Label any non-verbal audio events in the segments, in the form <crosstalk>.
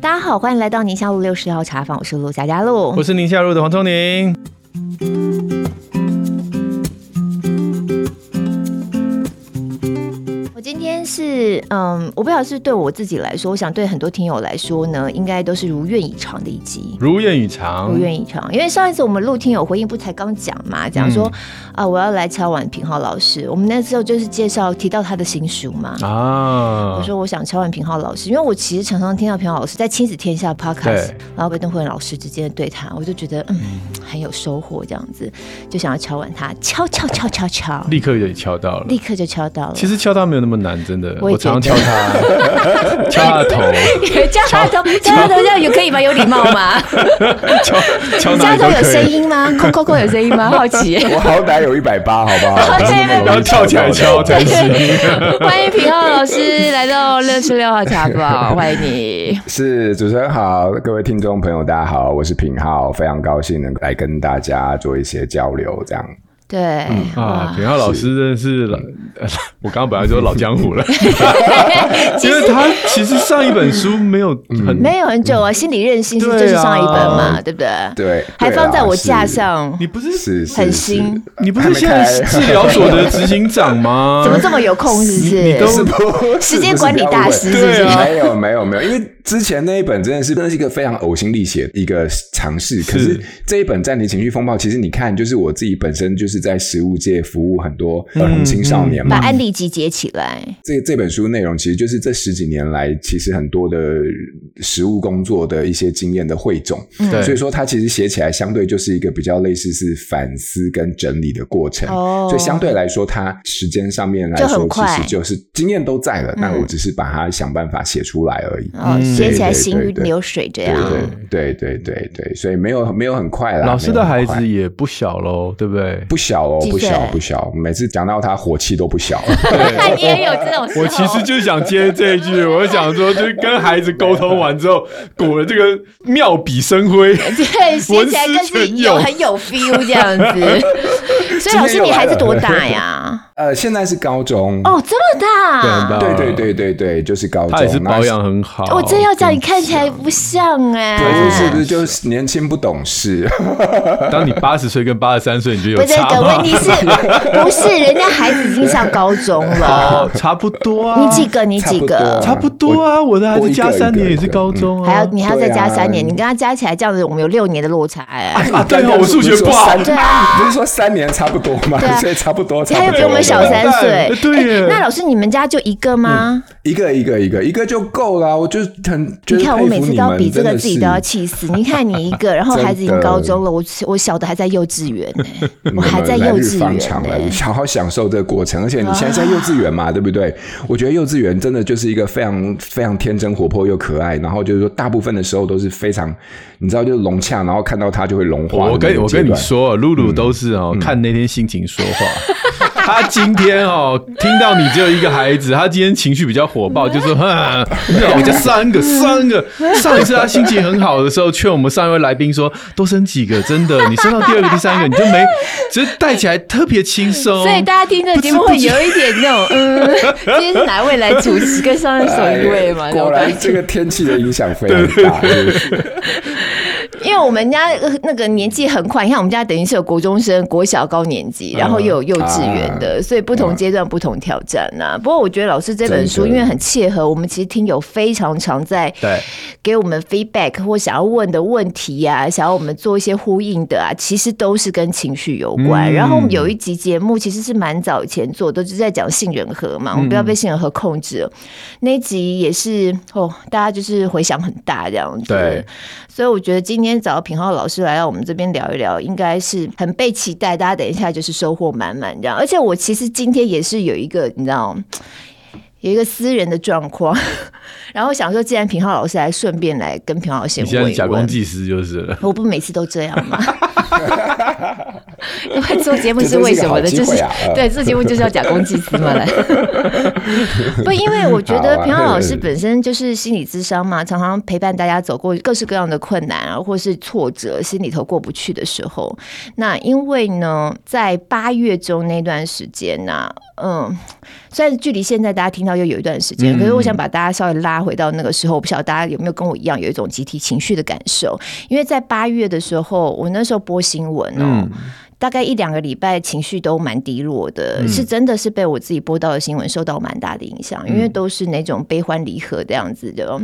大家好，欢迎来到宁夏路六十号茶坊，我是陆家家璐，我是宁夏路的黄聪宁。是，嗯，我不晓得是对我自己来说，我想对很多听友来说呢，应该都是如愿以偿的一集。如愿以偿，如愿以偿。因为上一次我们录听友回应，不才刚讲嘛，讲说、嗯、啊，我要来敲碗平浩老师。我们那时候就是介绍提到他的新书嘛。啊。我说我想敲碗平浩老师，因为我其实常常听到平浩老师在亲子天下 Podcast，然后跟邓慧老师之间的对谈，我就觉得嗯很有收获，这样子就想要敲碗他，敲敲敲敲敲，立刻就敲到了，立刻就敲到了。其实敲他没有那么难，真的。我，我常常敲他，<laughs> 敲他的头，敲他的头，敲他的头，这样有可以吗？有礼貌吗？敲敲哪里都可以。有声音吗？<laughs> 扣扣扣有声音吗？好奇。我好歹有一百八，好不好？<laughs> 然后跳起来敲才行。欢迎品浩老师来到六十六号茶坊，欢迎你。是主持人好，各位听众朋友大家好，我是品浩，非常高兴能来跟大家做一些交流，这样。对、嗯、啊，品浩老师真的是老，是 <laughs> 我刚刚本来说老江湖了，<laughs> 因为他其实上一本书没有很、嗯、没有很久啊，心理韧性是就是上一本嘛，对，啊、对不对？对，还放在我架上。你不是是很新？你不是现在治疗所的执行长吗？<laughs> 怎么这么有空？是不是？你都是时间管理大师？是不是？没有没有没有，因为之前那一本真的是真的是一个非常呕心沥血的一个尝试，可是这一本暂停情绪风暴，其实你看，就是我自己本身就是。在食物界服务很多儿童青少年嘛，把案例集结起来。这这本书内容其实就是这十几年来，其实很多的食物工作的一些经验的汇总。对，所以说它其实写起来相对就是一个比较类似是反思跟整理的过程。哦，所以相对来说，它时间上面来说，其实就是经验都在了，那我只是把它想办法写出来而已。哦，写起来行云流水这样。对对对对对，所以没有没有很快啦。老师的孩子也不小喽，对不对？不小。哦，不小不小，每次讲到他火气都不小。<laughs> <laughs> 你也有这种？<laughs> 我其实就想接这一句，我想说，就是跟孩子沟通完之后，果然这个妙笔生辉，对，写起来更是有很有 feel 这样子。所以老师，你孩子多大呀？呃，现在是高中哦，这么大？对对对对对，就是高中。他也是保养很好。我真要讲，你看起来不像哎，对，是不是就是年轻不懂事？<laughs> 当你八十岁跟八十三岁，你就有差。问题是不是 <laughs> 人家孩子已经上高中了？差不多啊。你几个？你几个？差不多啊。我的孩子加三年也是高中啊。还要你还要再加三年，你跟他加起来这样子，我们有六年的落差哎。啊，对哦，我数学不好。对啊，不是说三年差不多吗？所以差不多。他又比我们小三岁。对。那老师，你们家就一个吗？一个一个一个一个就够了。我就很你看，我每次都要比这个，自己都要气死。你看你一个，然后 <laughs> 孩子已经高中了，我我小的还在幼稚园呢，<laughs> 我还在幼稚园。来好好享受这个过程。而且你现在在幼稚园嘛，对不对？我觉得幼稚园真的就是一个非常非常天真活泼又可爱，然后就是说大部分的时候都是非常，你知道，就是融洽，然后看到他就会融化。我跟我跟你说，露露都是哦，看那天心情说话。他今天哦，听到你只有一个孩子，他今天情绪比较火爆，就说：“哼，我家三个，三个。”上一次他心情很好的时候，劝我们上一位来宾说：“多生几个，真的，你生到第二个、第三个，你就没，<laughs> 只是带起来特别轻松。”所以大家听这个节目会有一点那种，嗯，<laughs> 今天是哪位来主持？跟上一首一位嘛？果然，这个天气的影响非常大。<laughs> 因为我们家那个年纪很快，你看我们家等于是有国中生、国小高年级，然后又有幼稚园的，所以不同阶段不同挑战呐。不过我觉得老师这本书因为很切合我们，其实听友非常常在给我们 feedback 或想要问的问题呀，想要我们做一些呼应的啊，其实都是跟情绪有关。然后我们有一集节目其实是蛮早以前做的，都是在讲杏仁核嘛，我们不要被杏仁核控制了。那一集也是哦，大家就是回响很大这样子。对，所以我觉得今天。找到品浩老师来到我们这边聊一聊，应该是很被期待。大家等一下就是收获满满这样。而且我其实今天也是有一个，你知道，有一个私人的状况。然后想说，既然平浩老师来，顺便来跟平浩先问。你现在假公济私就是了。我不每次都这样吗？<laughs> 因为做节目是为什么的？就是对做节目就是要假公济私嘛。来，不，因为我觉得平浩老师 <laughs> 本身就是心理咨商嘛，常常陪伴大家走过各式各样的困难啊，或是挫折，心里头过不去的时候。那因为呢，在八月中那段时间呢，嗯。虽然距离现在大家听到又有一段时间，嗯、可是我想把大家稍微拉回到那个时候，我不晓得大家有没有跟我一样有一种集体情绪的感受，因为在八月的时候，我那时候播新闻哦。大概一两个礼拜，情绪都蛮低落的，嗯、是真的是被我自己播到的新闻受到蛮大的影响，嗯、因为都是那种悲欢离合这样子的，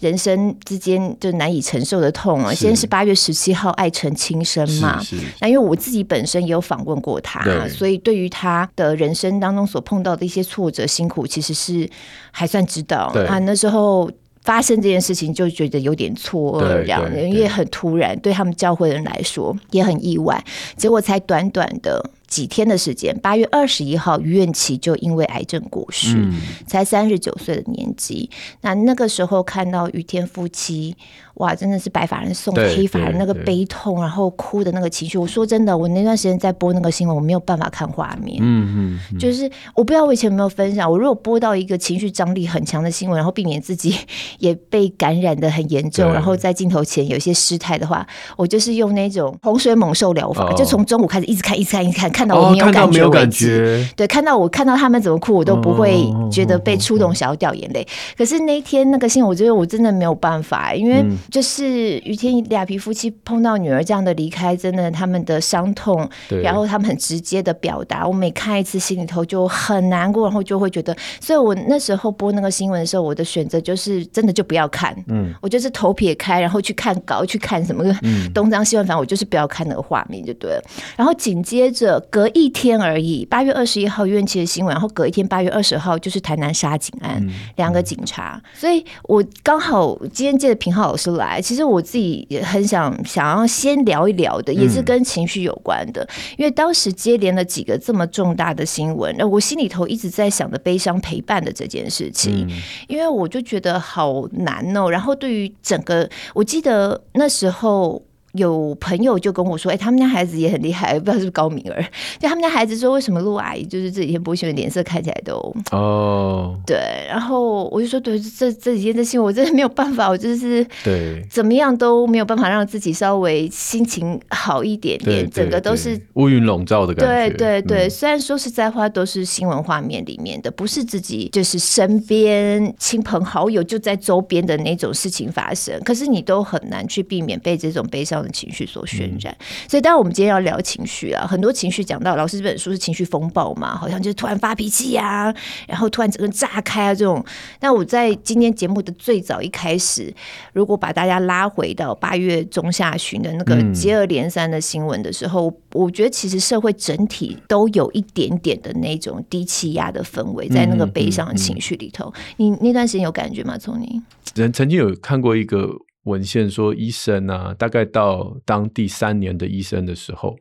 人生之间就难以承受的痛啊。是先是八月十七号爱成轻生嘛，那因为我自己本身也有访问过他，所以对于他的人生当中所碰到的一些挫折、辛苦，其实是还算知道对啊。那时候。发生这件事情就觉得有点错愕，这样，因为很突然，对他们教会人来说也很意外。结果才短短的几天的时间，八月二十一号，于愿琪就因为癌症过世，嗯、才三十九岁的年纪。那那个时候看到于天夫妻。哇，真的是白发人送黑发人那个悲痛，然后哭的那个情绪。我说真的，我那段时间在播那个新闻，我没有办法看画面。嗯嗯，就是我不知道我以前有没有分享，我如果播到一个情绪张力很强的新闻，然后避免自己也被感染的很严重，然后在镜头前有一些失态的话，我就是用那种洪水猛兽疗法，就从中午开始一直看，一直看，一直看，看到我没有感觉为止。对，看到我看到他们怎么哭，我都不会觉得被触动，想要掉眼泪。可是那一天那个新闻，我觉得我真的没有办法，因为。就是于天雅皮夫妻碰到女儿这样的离开，真的他们的伤痛，然后他们很直接的表达，我每看一次心里头就很难过，然后就会觉得，所以我那时候播那个新闻的时候，我的选择就是真的就不要看，嗯，我就是头撇开，然后去看稿，去看什么 <laughs> 东张西望，反正我就是不要看那个画面就对了。然后紧接着隔一天而已，八月二十一号于愿琪的新闻，然后隔一天八月二十号就是台南杀警案，嗯、两个警察，所以我刚好今天借着平浩老师。来，其实我自己也很想想要先聊一聊的，也是跟情绪有关的。嗯、因为当时接连了几个这么重大的新闻，那我心里头一直在想着悲伤陪伴的这件事情。嗯、因为我就觉得好难哦。然后对于整个，我记得那时候。有朋友就跟我说：“哎、欸，他们家孩子也很厉害，不知道是不是高敏儿。就他们家孩子说，为什么陆阿姨就是这几天播新闻，脸色看起来都哦，对。然后我就说，对，这这几天的新闻，我真的没有办法，我就是对怎么样都没有办法让自己稍微心情好一点点。整个都是乌云笼罩的感觉。对对对，嗯、虽然说实在话都是新闻画面里面的，不是自己就是身边亲朋好友就在周边的那种事情发生，可是你都很难去避免被这种悲伤。”的情绪所渲染，嗯、所以当然我们今天要聊情绪啊，很多情绪讲到老师这本书是情绪风暴嘛，好像就是突然发脾气呀，然后突然整个炸开啊这种。那我在今天节目的最早一开始，如果把大家拉回到八月中下旬的那个接二连三的新闻的时候，嗯、我觉得其实社会整体都有一点点的那种低气压的氛围，在那个悲伤的情绪里头。你那段时间有感觉吗？从你人曾经有看过一个。文献说，医生啊，大概到当第三年的医生的时候，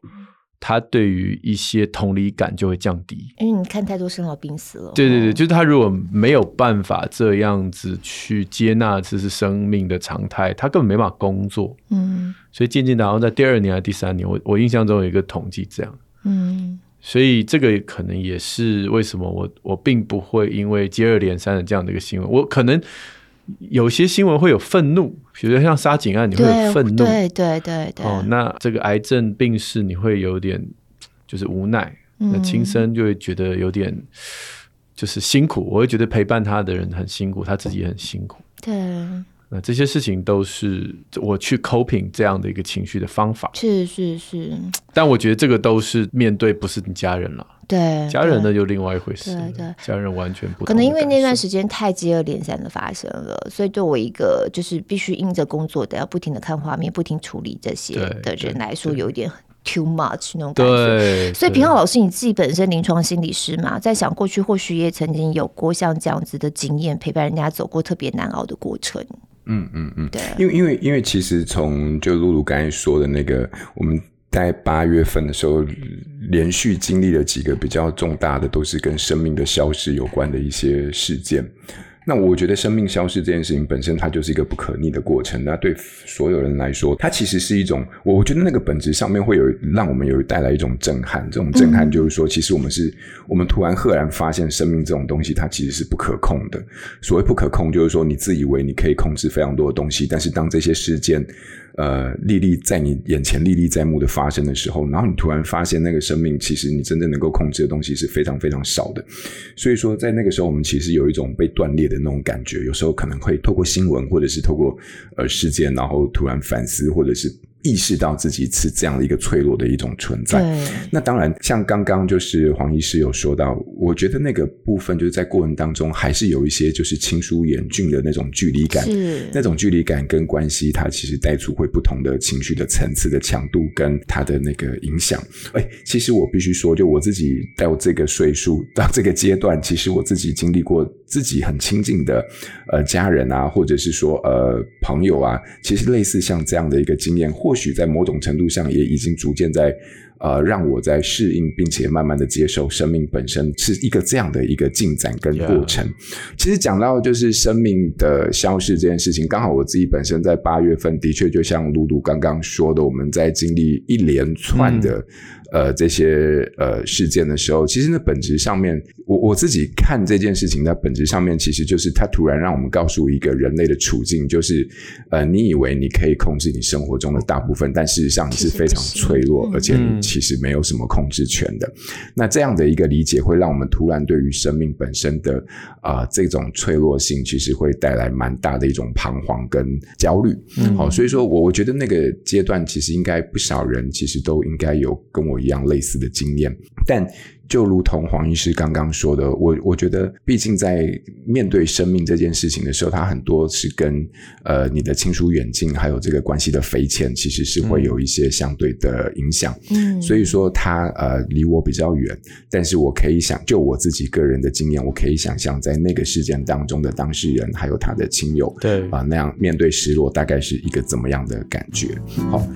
他对于一些同理感就会降低，因为你看太多生老病死了。对对对，就是他如果没有办法这样子去接纳这是生命的常态，他根本没办法工作。嗯，所以渐渐的，然后在第二年还是第三年，我我印象中有一个统计这样。嗯，所以这个可能也是为什么我我并不会因为接二连三的这样的一个新闻，我可能。有些新闻会有愤怒，比如像杀警案，你会有愤怒，对对对对。哦，那这个癌症病逝，你会有点就是无奈。嗯、那轻生就会觉得有点就是辛苦，我会觉得陪伴他的人很辛苦，他自己也很辛苦。对。那这些事情都是我去 coping 这样的一个情绪的方法。是是是。但我觉得这个都是面对不是你家人了。对，家人呢就另外一回事。对对，家人完全不。可能因为那段时间太接二连三的发生了，所以对我一个就是必须应着工作的，要不停的看画面，不停处理这些的人来说，有一点 too much 那种感觉。所以平浩老师，你自己本身临床心理师嘛，在想过去或许也曾经有过像这样子的经验，陪伴人家走过特别难熬的过程。嗯嗯嗯，对，因为因为因为其实从就露露刚才说的那个，我们在八月份的时候，连续经历了几个比较重大的，都是跟生命的消失有关的一些事件。那我觉得生命消失这件事情本身，它就是一个不可逆的过程。那对所有人来说，它其实是一种，我觉得那个本质上面会有让我们有带来一种震撼。这种震撼就是说，其实我们是，我们突然赫然发现，生命这种东西它其实是不可控的。所谓不可控，就是说你自以为你可以控制非常多的东西，但是当这些事件呃历历在你眼前历历在目的发生的时候，然后你突然发现那个生命其实你真正能够控制的东西是非常非常少的。所以说，在那个时候，我们其实有一种被断裂的那种感觉。有时候可能会透过新闻，或者是透过呃事件，然后突然反思，或者是。意识到自己是这样的一个脆弱的一种存在。那当然，像刚刚就是黄医师有说到，我觉得那个部分就是在过程当中还是有一些就是亲疏远近的那种距离感。那种距离感跟关系，它其实带出会不同的情绪的层次的强度跟它的那个影响。哎，其实我必须说，就我自己到这个岁数到这个阶段，其实我自己经历过自己很亲近的呃家人啊，或者是说呃朋友啊，其实类似像这样的一个经验。或许在某种程度上，也已经逐渐在，呃，让我在适应，并且慢慢的接受生命本身是一个这样的一个进展跟过程。其实讲到就是生命的消逝这件事情，刚好我自己本身在八月份的确就像露露刚刚说的，我们在经历一连串的。嗯呃，这些呃事件的时候，其实那，本质上面，我我自己看这件事情，那本质上面其实就是它突然让我们告诉一个人类的处境，就是呃，你以为你可以控制你生活中的大部分，但事实上你是非常脆弱，而且你其实没有什么控制权的。嗯、那这样的一个理解，会让我们突然对于生命本身的啊、呃、这种脆弱性，其实会带来蛮大的一种彷徨跟焦虑。嗯，好，所以说我我觉得那个阶段，其实应该不少人其实都应该有跟我。一样类似的经验，但就如同黄医师刚刚说的，我我觉得，毕竟在面对生命这件事情的时候，它很多是跟呃你的亲疏远近，还有这个关系的匪浅，其实是会有一些相对的影响。嗯，所以说他呃离我比较远，但是我可以想，就我自己个人的经验，我可以想象在那个事件当中的当事人还有他的亲友，对啊、呃，那样面对失落，大概是一个怎么样的感觉？好。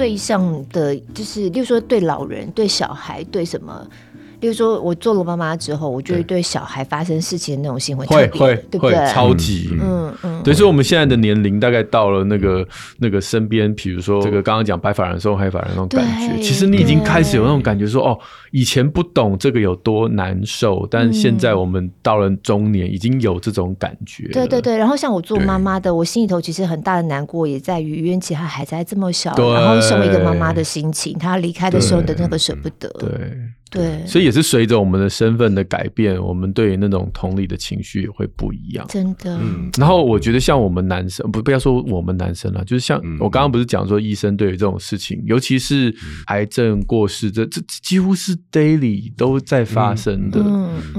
对象的，就是，例如说对老人、对小孩、对什么。比如说，我做了妈妈之后，我就会对小孩发生事情的那种行为会会对不对？超级嗯嗯。对，所以我们现在的年龄大概到了那个那个身边，比如说这个刚刚讲白发人送黑发人那种感觉，其实你已经开始有那种感觉说，说哦，以前不懂这个有多难受，但现在我们到了中年，已经有这种感觉。对对对。然后像我做妈妈的，我心里头其实很大的难过，也在于渊其他孩子还这么小，然后身为一个妈妈的心情，她离开的时候的那个舍不得。对。对，所以也是随着我们的身份的改变，我们对于那种同理的情绪也会不一样。真的，嗯。然后我觉得像我们男生，不不要说我们男生了，就是像我刚刚不是讲说，医生对于这种事情，尤其是癌症过世，这这几乎是 daily 都在发生的，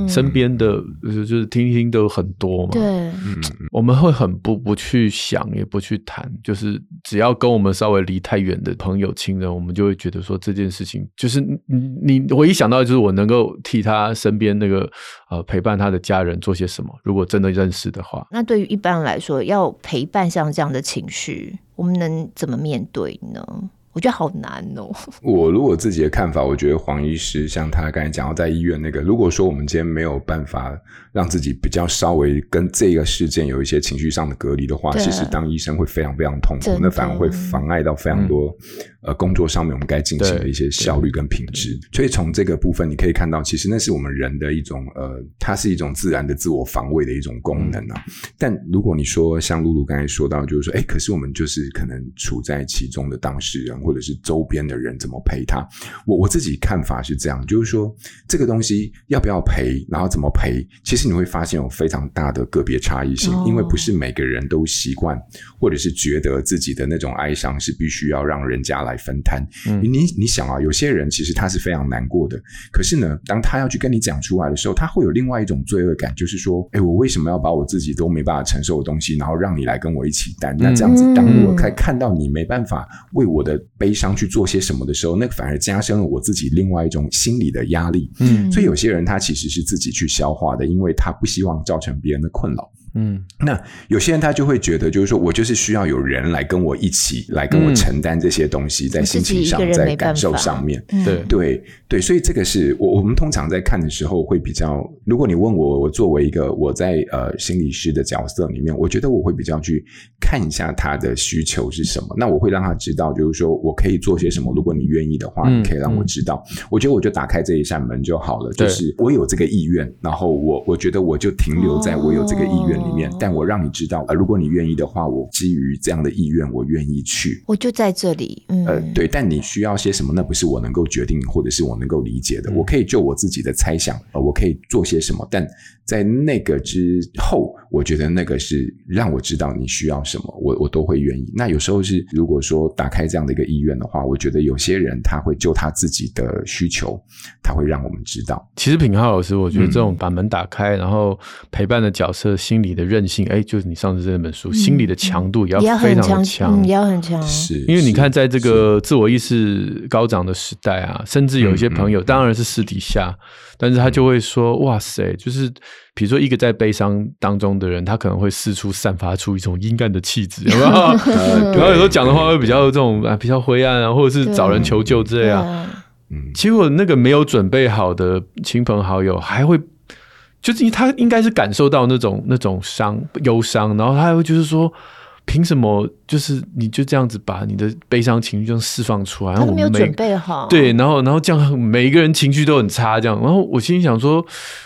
身边的就是听听都很多嘛。对，嗯，我们会很不不去想，也不去谈，就是只要跟我们稍微离太远的朋友亲人，我们就会觉得说这件事情就是你你我一。想到就是我能够替他身边那个呃陪伴他的家人做些什么，如果真的认识的话。那对于一般人来说，要陪伴像这样的情绪，我们能怎么面对呢？我觉得好难哦。<laughs> 我如果自己的看法，我觉得黄医师像他刚才讲到在医院那个，如果说我们今天没有办法让自己比较稍微跟这个事件有一些情绪上的隔离的话，其实当医生会非常非常痛苦，那反而会妨碍到非常多、嗯。呃，工作上面我们该进行的一些效率跟品质，所以从这个部分你可以看到，其实那是我们人的一种呃，它是一种自然的自我防卫的一种功能啊。嗯、但如果你说像露露刚才说到，就是说，哎，可是我们就是可能处在其中的当事人或者是周边的人怎么陪他？我我自己看法是这样，就是说这个东西要不要陪，然后怎么陪，其实你会发现有非常大的个别差异性，哦、因为不是每个人都习惯或者是觉得自己的那种哀伤是必须要让人家来。分摊，你你想啊，有些人其实他是非常难过的，可是呢，当他要去跟你讲出来的时候，他会有另外一种罪恶感，就是说，哎，我为什么要把我自己都没办法承受的东西，然后让你来跟我一起担？那这样子，当我才看到你没办法为我的悲伤去做些什么的时候，那反而加深了我自己另外一种心理的压力。嗯，所以有些人他其实是自己去消化的，因为他不希望造成别人的困扰。嗯，那有些人他就会觉得，就是说我就是需要有人来跟我一起来跟我承担这些东西，在心情上，在感受上面，对对对，所以这个是我我们通常在看的时候会比较。如果你问我，我作为一个我在呃心理师的角色里面，我觉得我会比较去看一下他的需求是什么，那我会让他知道，就是说我可以做些什么。如果你愿意的话，你可以让我知道。我觉得我就打开这一扇门就好了，就是我有这个意愿，然后我我觉得我就停留在我有这个意愿。里面，但我让你知道，呃，如果你愿意的话，我基于这样的意愿，我愿意去。我就在这里，嗯，呃，对，但你需要些什么？那不是我能够决定，或者是我能够理解的。我可以就我自己的猜想，呃，我可以做些什么，但在那个之后，我觉得那个是让我知道你需要什么，我我都会愿意。那有时候是，如果说打开这样的一个意愿的话，我觉得有些人他会就他自己的需求，他会让我们知道。其实品浩老师，我觉得这种把门打开，嗯，然后陪伴的角色，心理的韧性，哎，就是你上次这本书，嗯、心理的强度也要非常的强，也要很强。是，因为你看，在这个自我意识高涨的时代啊，甚至有一些朋友，当然是私底下，但是他就会说，哇塞，就是比如说一个在悲伤当中的人，他可能会四处散发出一种阴暗的气质，<laughs> 有没有？然后有时候讲的话会比较这种啊，比较灰暗啊，或者是找人求救之类啊。嗯，结果那个没有准备好的亲朋好友还会。就是他应该是感受到那种那种伤忧伤，然后他还会就是说，凭什么就是你就这样子把你的悲伤情绪这样释放出来？然后我们没有准备好。对，然后然后这样每一个人情绪都很差，这样。然后我心里想说，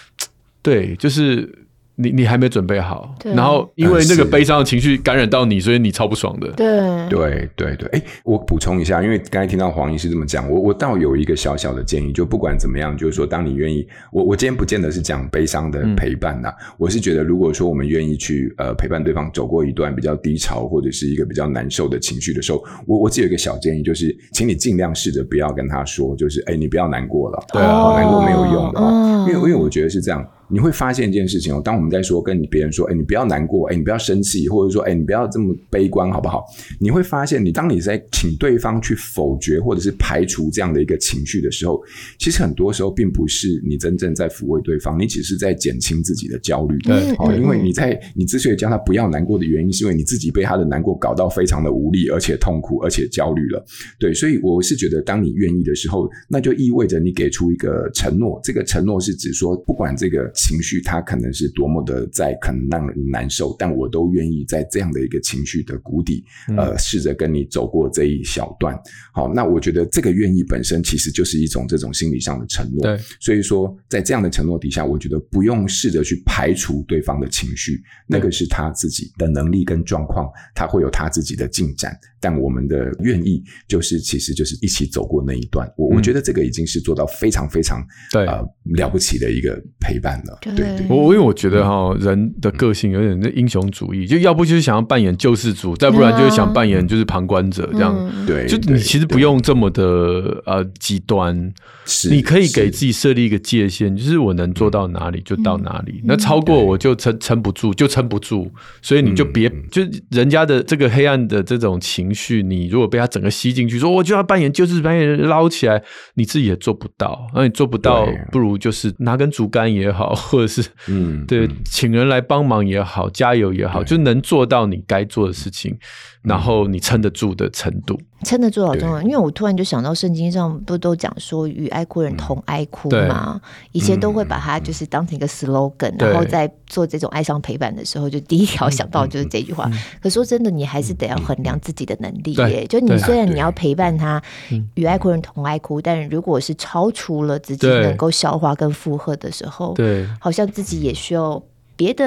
<tsk> 对，就是。你你还没准备好，然后因为那个悲伤的情绪感染到你，所以你超不爽的。对。对对对，哎，我补充一下，因为刚才听到黄医师这么讲，我我倒有一个小小的建议，就不管怎么样，就是说，当你愿意，我我今天不见得是讲悲伤的陪伴呐，嗯、我是觉得，如果说我们愿意去呃陪伴对方走过一段比较低潮或者是一个比较难受的情绪的时候，我我只有一个小建议，就是请你尽量试着不要跟他说，就是哎，你不要难过了，对啊，难过没有用的，因为因为我觉得是这样。你会发现一件事情哦，当我们在说跟你别人说，哎，你不要难过，哎，你不要生气，或者说，哎，你不要这么悲观，好不好？你会发现，你当你在请对方去否决或者是排除这样的一个情绪的时候，其实很多时候并不是你真正在抚慰对方，你只是在减轻自己的焦虑。对，哦，因为你在你之所以叫他不要难过的原因，是因为你自己被他的难过搞到非常的无力，而且痛苦，而且焦虑了。对，所以我是觉得，当你愿意的时候，那就意味着你给出一个承诺。这个承诺是指说，不管这个。情绪它可能是多么的在可能让人难受，但我都愿意在这样的一个情绪的谷底，嗯、呃，试着跟你走过这一小段。好，那我觉得这个愿意本身其实就是一种这种心理上的承诺。对，所以说在这样的承诺底下，我觉得不用试着去排除对方的情绪，那个是他自己的能力跟状况，他会有他自己的进展。但我们的愿意就是其实就是一起走过那一段。我、嗯、我觉得这个已经是做到非常非常对。呃了不起的一个陪伴了。对，对对，我因为我觉得哈，人的个性有点那英雄主义，就要不就是想要扮演救世主，再不然就是想扮演就是旁观者这样。对，就你其实不用这么的呃极端，是你可以给自己设立一个界限，就是我能做到哪里就到哪里，那超过我就撑撑不住，就撑不住。所以你就别就人家的这个黑暗的这种情绪，你如果被他整个吸进去，说我就要扮演救世主，扮演捞起来，你自己也做不到。那你做不到，不如就是拿根竹竿也好。或者是嗯，对，请人来帮忙也好，加油也好，就能做到你该做的事情，然后你撑得住的程度，撑得住好重要。因为我突然就想到，圣经上不都讲说与爱哭人同哀哭吗？以前都会把它就是当成一个 slogan，然后在做这种哀伤陪伴的时候，就第一条想到就是这句话。可说真的，你还是得要衡量自己的能力耶。就你虽然你要陪伴他与爱哭人同哀哭，但如果是超出了自己能够消化跟负荷的时候，对。好像自己也需要别的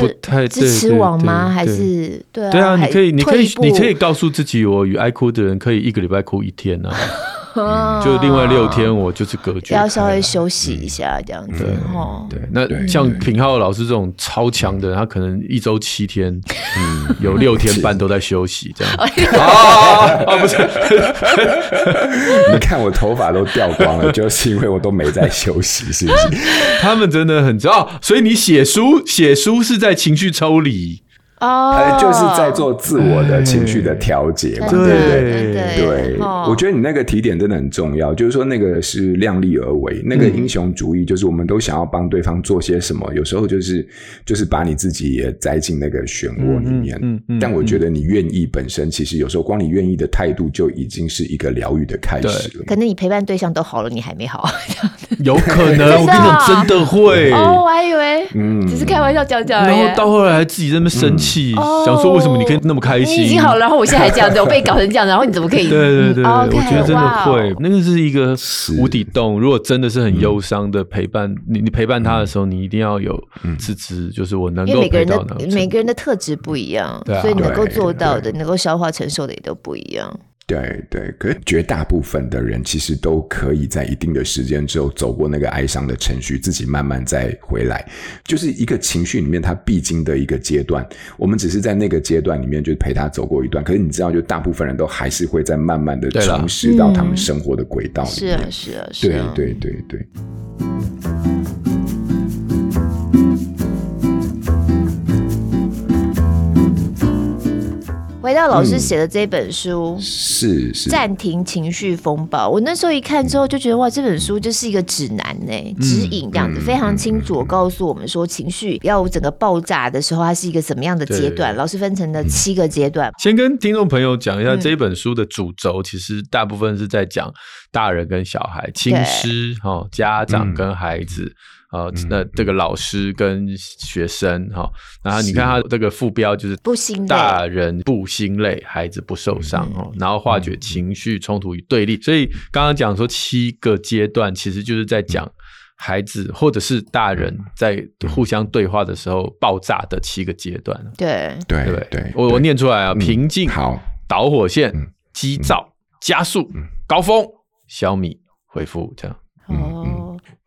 支持网吗？还是对啊？对啊，你可以，你可以，你可以告诉自己，我与爱哭的人可以一个礼拜哭一天呢。<laughs> 嗯，就另外六天我就是隔绝，要稍微休息一下这样子。对，那像品浩老师这种超强的，他可能一周七天，嗯，有六天半都在休息这样。<laughs> 啊，不是，<laughs> 你看我头发都掉光了，就是因为我都没在休息，是不是？<laughs> 他们真的很知道，所以你写书，写书是在情绪抽离。哦，呃，就是在做自我的情绪的调节嘛，对不对？对，我觉得你那个提点真的很重要，就是说那个是量力而为，那个英雄主义就是我们都想要帮对方做些什么，有时候就是就是把你自己也栽进那个漩涡里面。嗯嗯。但我觉得你愿意本身，其实有时候光你愿意的态度就已经是一个疗愈的开始了。可能你陪伴对象都好了，你还没好，有可能。我跟你讲，真的会。<laughs> 哦，我还以为嗯，只是开玩笑讲讲。然后到后来还自己在那边生气。想说为什么你可以那么开心？你已经好了，然后我现在还这样子，我被搞成这样，然后你怎么可以？对 <laughs> 对对，我觉得真的会，那个是一个无底洞。如果真的是很忧伤的陪伴，你你陪伴他的时候，你一定要有自知，就是我能够。每个人的每个人的特质不一样，所以能够做到的、能够消化承受的也都不一样。对对，可是绝大部分的人其实都可以在一定的时间之后走过那个哀伤的程序，自己慢慢再回来，就是一个情绪里面他必经的一个阶段。我们只是在那个阶段里面就陪他走过一段，可是你知道，就大部分人都还是会在慢慢的重拾到他们生活的轨道里面。是啊，是啊，是啊，对对对对。回到老师写的这本书，嗯、是是暂停情绪风暴。我那时候一看之后就觉得哇，这本书就是一个指南呢，指引这样子，非常清楚，告诉我们说情绪要整个爆炸的时候，它是一个什么样的阶段。老师分成了七个阶段。先跟听众朋友讲一下这本书的主轴，其实大部分是在讲大人跟小孩、亲师哈、家长跟孩子。呃，那这个老师跟学生哈，然后你看他这个副标就是“不心累”，大人不心累，孩子不受伤哦。然后化解情绪冲突与对立，所以刚刚讲说七个阶段，其实就是在讲孩子或者是大人在互相对话的时候爆炸的七个阶段。对。对对对，我我念出来啊：平静、好导火线、激躁、加速、高峰、消弭、回复，这样。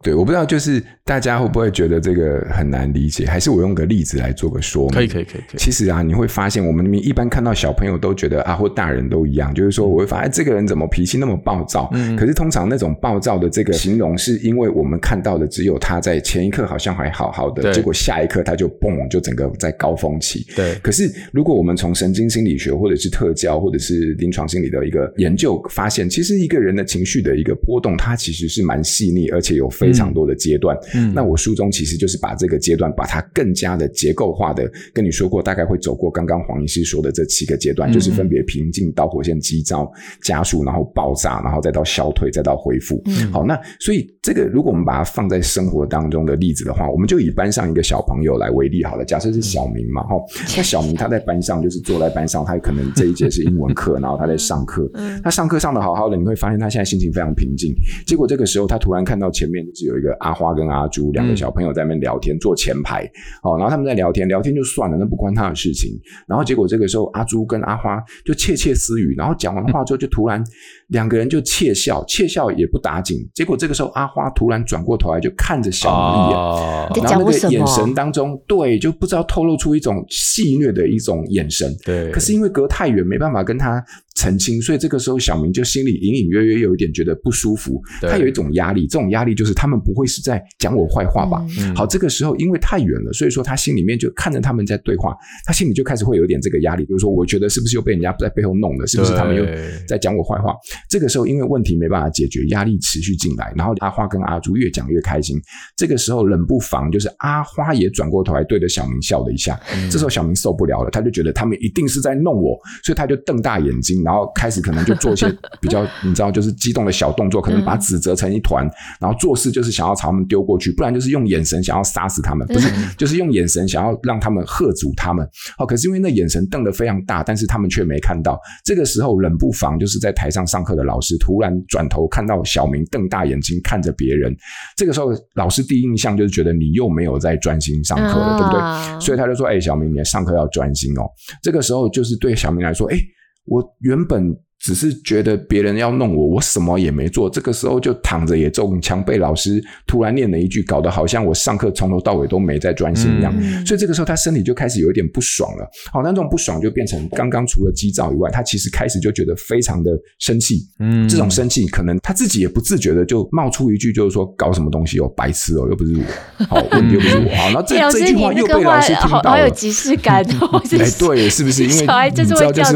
对，我不知道，就是大家会不会觉得这个很难理解？还是我用个例子来做个说明？可以，可以，可以。其实啊，你会发现，我们一般看到小朋友都觉得啊，或大人都一样，就是说，我会发现这个人怎么脾气那么暴躁？嗯。可是通常那种暴躁的这个形容，是因为我们看到的只有他在前一刻好像还好好的，结果下一刻他就嘣，就整个在高峰期。对。可是如果我们从神经心理学或者是特教或者是临床心理的一个研究发现，其实一个人的情绪的一个波动，它其实是蛮细腻，而且有非常非常多的阶段，嗯，那我书中其实就是把这个阶段，把它更加的结构化的跟你说过，大概会走过刚刚黄医师说的这七个阶段，嗯、就是分别平静、导火线、急躁、加速，然后爆炸，然后再到消退，再到恢复。嗯，好，那所以这个如果我们把它放在生活当中的例子的话，我们就以班上一个小朋友来为例好了。假设是小明嘛，哈、嗯，那小明他在班上就是坐在班上，他可能这一节是英文课，<laughs> 然后他在上课，嗯，他上课上的好好的，你会发现他现在心情非常平静。结果这个时候他突然看到前面就是有一个。阿花跟阿朱两个小朋友在那边聊天，坐前排，哦，然后他们在聊天，聊天就算了，那不关他的事情。然后结果这个时候，阿朱跟阿花就窃窃私语，然后讲完话之后，就突然两个人就窃笑，窃笑也不打紧。结果这个时候，阿花突然转过头来就看着小明一眼，然后那个眼神当中，对，就不知道透露出一种戏谑的一种眼神。对，可是因为隔太远，没办法跟他。澄清，所以这个时候小明就心里隐隐约约有一点觉得不舒服，他有一种压力，这种压力就是他们不会是在讲我坏话吧？嗯、好，这个时候因为太远了，所以说他心里面就看着他们在对话，他心里就开始会有点这个压力，比如说我觉得是不是又被人家在背后弄了，是不是他们又在讲我坏话？这个时候因为问题没办法解决，压力持续进来，然后阿花跟阿朱越讲越开心，这个时候冷不防就是阿花也转过头来对着小明笑了一下，嗯、这时候小明受不了了，他就觉得他们一定是在弄我，所以他就瞪大眼睛，然后开始可能就做一些比较，你知道，就是激动的小动作，可能把纸折成一团，然后做事就是想要朝他们丢过去，不然就是用眼神想要杀死他们，不是，就是用眼神想要让他们喝阻他们。好，可是因为那眼神瞪得非常大，但是他们却没看到。这个时候冷不防就是在台上上课的老师突然转头看到小明瞪大眼睛看着别人，这个时候老师第一印象就是觉得你又没有在专心上课了，对不对？所以他就说：“哎，小明，你上课要专心哦。”这个时候就是对小明来说：“哎。”我原本只是觉得别人要弄我，我什么也没做。这个时候就躺着也中枪，被老师突然念了一句，搞得好像我上课从头到尾都没在专心一样。嗯、所以这个时候他身体就开始有一点不爽了。好，那这种不爽就变成刚刚除了急躁以外，他其实开始就觉得非常的生气。嗯，这种生气可能他自己也不自觉的就冒出一句，就是说搞什么东西哦，白痴哦，又不是我，好，问题又不是我。<laughs> 好，那这这句话又被老师听到了，好有即视感哦。<laughs> 哎，对，是不是？因为小孩就是会这样。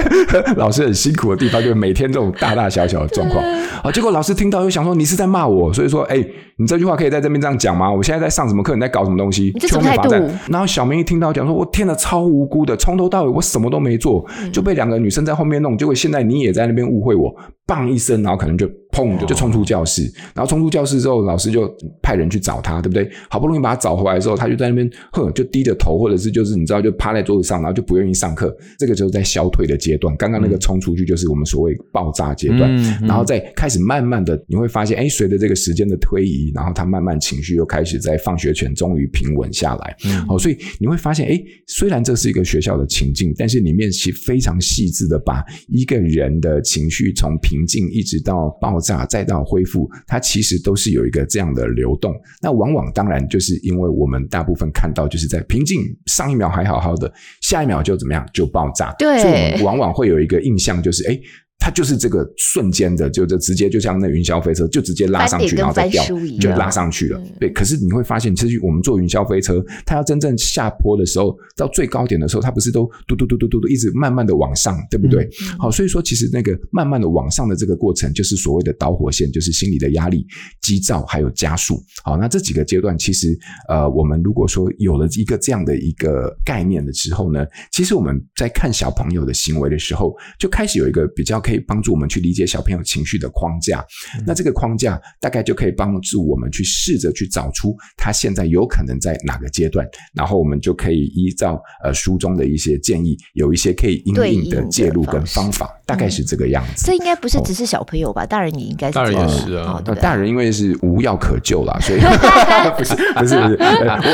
<laughs> 老师很辛苦的地方，就是每天这种大大小小的状况。<laughs> 啊，结果老师听到又想说你是在骂我，所以说，哎，你这句话可以在这边这样讲吗？我现在在上什么课？你在搞什么东西？你这什么态度？然后小明一听到讲说，我天哪，超无辜的，从头到尾我什么都没做，就被两个女生在后面弄，结果现在你也在那边误会我，棒一声，然后可能就。砰！就冲出教室，然后冲出教室之后，老师就派人去找他，对不对？好不容易把他找回来之后，他就在那边，哼，就低着头，或者是就是你知道，就趴在桌子上，然后就不愿意上课。这个就是在消退的阶段。刚刚那个冲出去就是我们所谓爆炸阶段，然后再开始慢慢的，你会发现，哎，随着这个时间的推移，然后他慢慢情绪又开始在放学前终于平稳下来。嗯、好，所以你会发现，哎，虽然这是一个学校的情境，但是里面是非常细致的把一个人的情绪从平静一直到爆炸，再到恢复。它其实都是有一个这样的流动，那往往当然就是因为我们大部分看到就是在平静，上一秒还好好的，下一秒就怎么样就爆炸，对，所以我们往往会有一个印象就是哎。诶它就是这个瞬间的，就就直接就像那云霄飞车，就直接拉上去，然后再掉，就拉上去了。对，可是你会发现，其实我们坐云霄飞车，它要真正下坡的时候，到最高点的时候，它不是都嘟嘟嘟嘟嘟嘟一直慢慢的往上，对不对？好，所以说其实那个慢慢的往上的这个过程，就是所谓的导火线，就是心理的压力、急躁还有加速。好，那这几个阶段，其实呃，我们如果说有了一个这样的一个概念的时候呢，其实我们在看小朋友的行为的时候，就开始有一个比较可以。帮助我们去理解小朋友情绪的框架，嗯、那这个框架大概就可以帮助我们去试着去找出他现在有可能在哪个阶段，然后我们就可以依照呃书中的一些建议，有一些可以应应的介入跟方法，大概是这个样子。这应该不是只是小朋友吧？哦、大人也应该是。大人也是啊，哦、大人因为是无药可救啦，所以不是不是不是，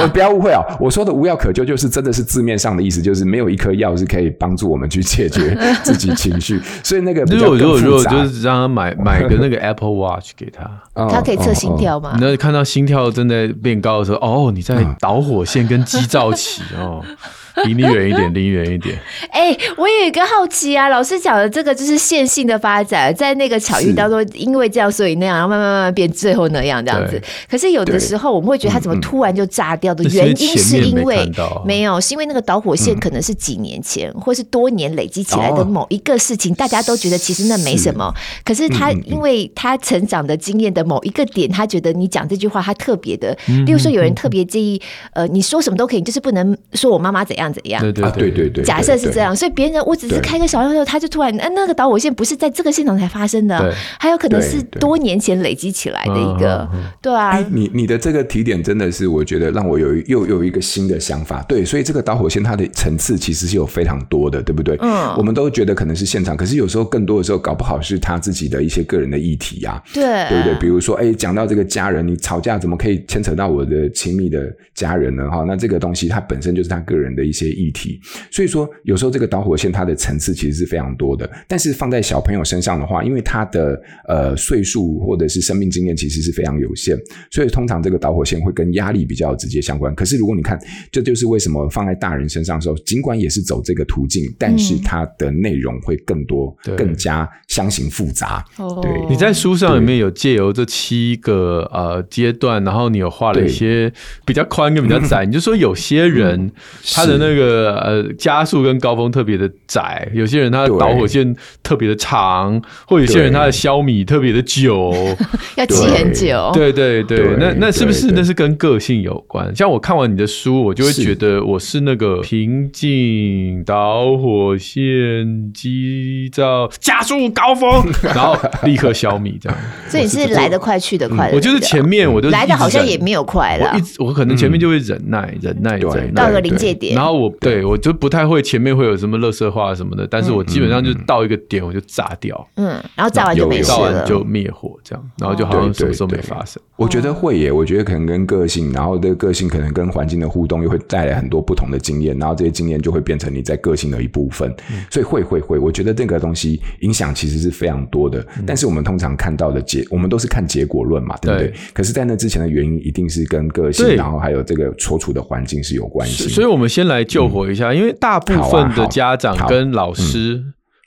我不要误会啊！我说的无药可救，就是真的是字面上的意思，就是没有一颗药是可以帮助我们去解决自己情绪，所以那个。如果如果如果就是让他买 <laughs> 买个那个 Apple Watch 给他，他可以测心跳吗？那看到心跳正在变高的时候，哦，你在导火线跟急躁期哦。<laughs> <laughs> 离你远一点，离你远一点。<laughs> 哎、欸，我有一个好奇啊，老师讲的这个就是线性的发展，在那个巧遇当中，因为这样所以那样，然后慢慢慢慢变最后那样这样子。可是有的时候我们会觉得他怎么突然就炸掉的原因是因为没有，是因为那个导火线可能是几年前、嗯、或是多年累积起来的某一个事情，哦、大家都觉得其实那没什么。是可是他因为他成长的经验的某一个点，他觉得你讲这句话他特别的，例如说有人特别介意，呃，你说什么都可以，就是不能说我妈妈怎样。样怎样？对对对对对。假设是这样，所以别人我只是开个小玩笑，他就突然，哎，那个导火线不是在这个现场才发生的，还有可能是多年前累积起来的一个，对啊。你你的这个提点真的是，我觉得让我有又有一个新的想法。对，所以这个导火线它的层次其实是有非常多的，对不对？嗯。我们都觉得可能是现场，可是有时候更多的时候，搞不好是他自己的一些个人的议题啊。对。对不对？比如说，哎，讲到这个家人，你吵架怎么可以牵扯到我的亲密的家人呢？哈，那这个东西它本身就是他个人的一些议题。所以说，有时候这个导火线它的层次其实是非常多的，但是放在小朋友身上的话，因为他的呃岁数或者是生命经验其实是非常有限，所以通常这个导火线会跟压力比较直接相关。可是如果你看，这就是为什么放在大人身上的时候，尽管也是走这个途径，但是它的内容会更多，嗯、更加相形复杂。对，对你在书上里面有借由这七个呃阶段，然后你有画了一些比较宽跟比较窄，嗯、你就说有些人他的那个。呃，加速跟高峰特别的窄，有些人他的导火线特别的长，或有些人他的消弭特别的久，<laughs> 要骑很久。对对对，对那那是不是那是跟个性有关？像我看完你的书，我就会觉得我是那个平静导火线急躁加速高峰，<laughs> 然后立刻消弭这样。<laughs> 所以你是来得快去得快的，我就是前面我都来的好像也没有快了，我一直我可能前面就会忍耐忍耐忍耐，到个临界点，然后。后我对。我就不太会前面会有什么垃圾话什么的，但是我基本上就到一个点我就炸掉，嗯，然后炸完就没事了，炸完就灭火这样，然后就好像什么时候没发生。我觉得会耶，我觉得可能跟个性，然后这个个性可能跟环境的互动又会带来很多不同的经验，然后这些经验就会变成你在个性的一部分，所以会会会，我觉得这个东西影响其实是非常多的。但是我们通常看到的结，我们都是看结果论嘛，对不对？可是，在那之前的原因一定是跟个性，然后还有这个所处的环境是有关系。所以，我们先来救火一下，因为大部分的家长跟老师。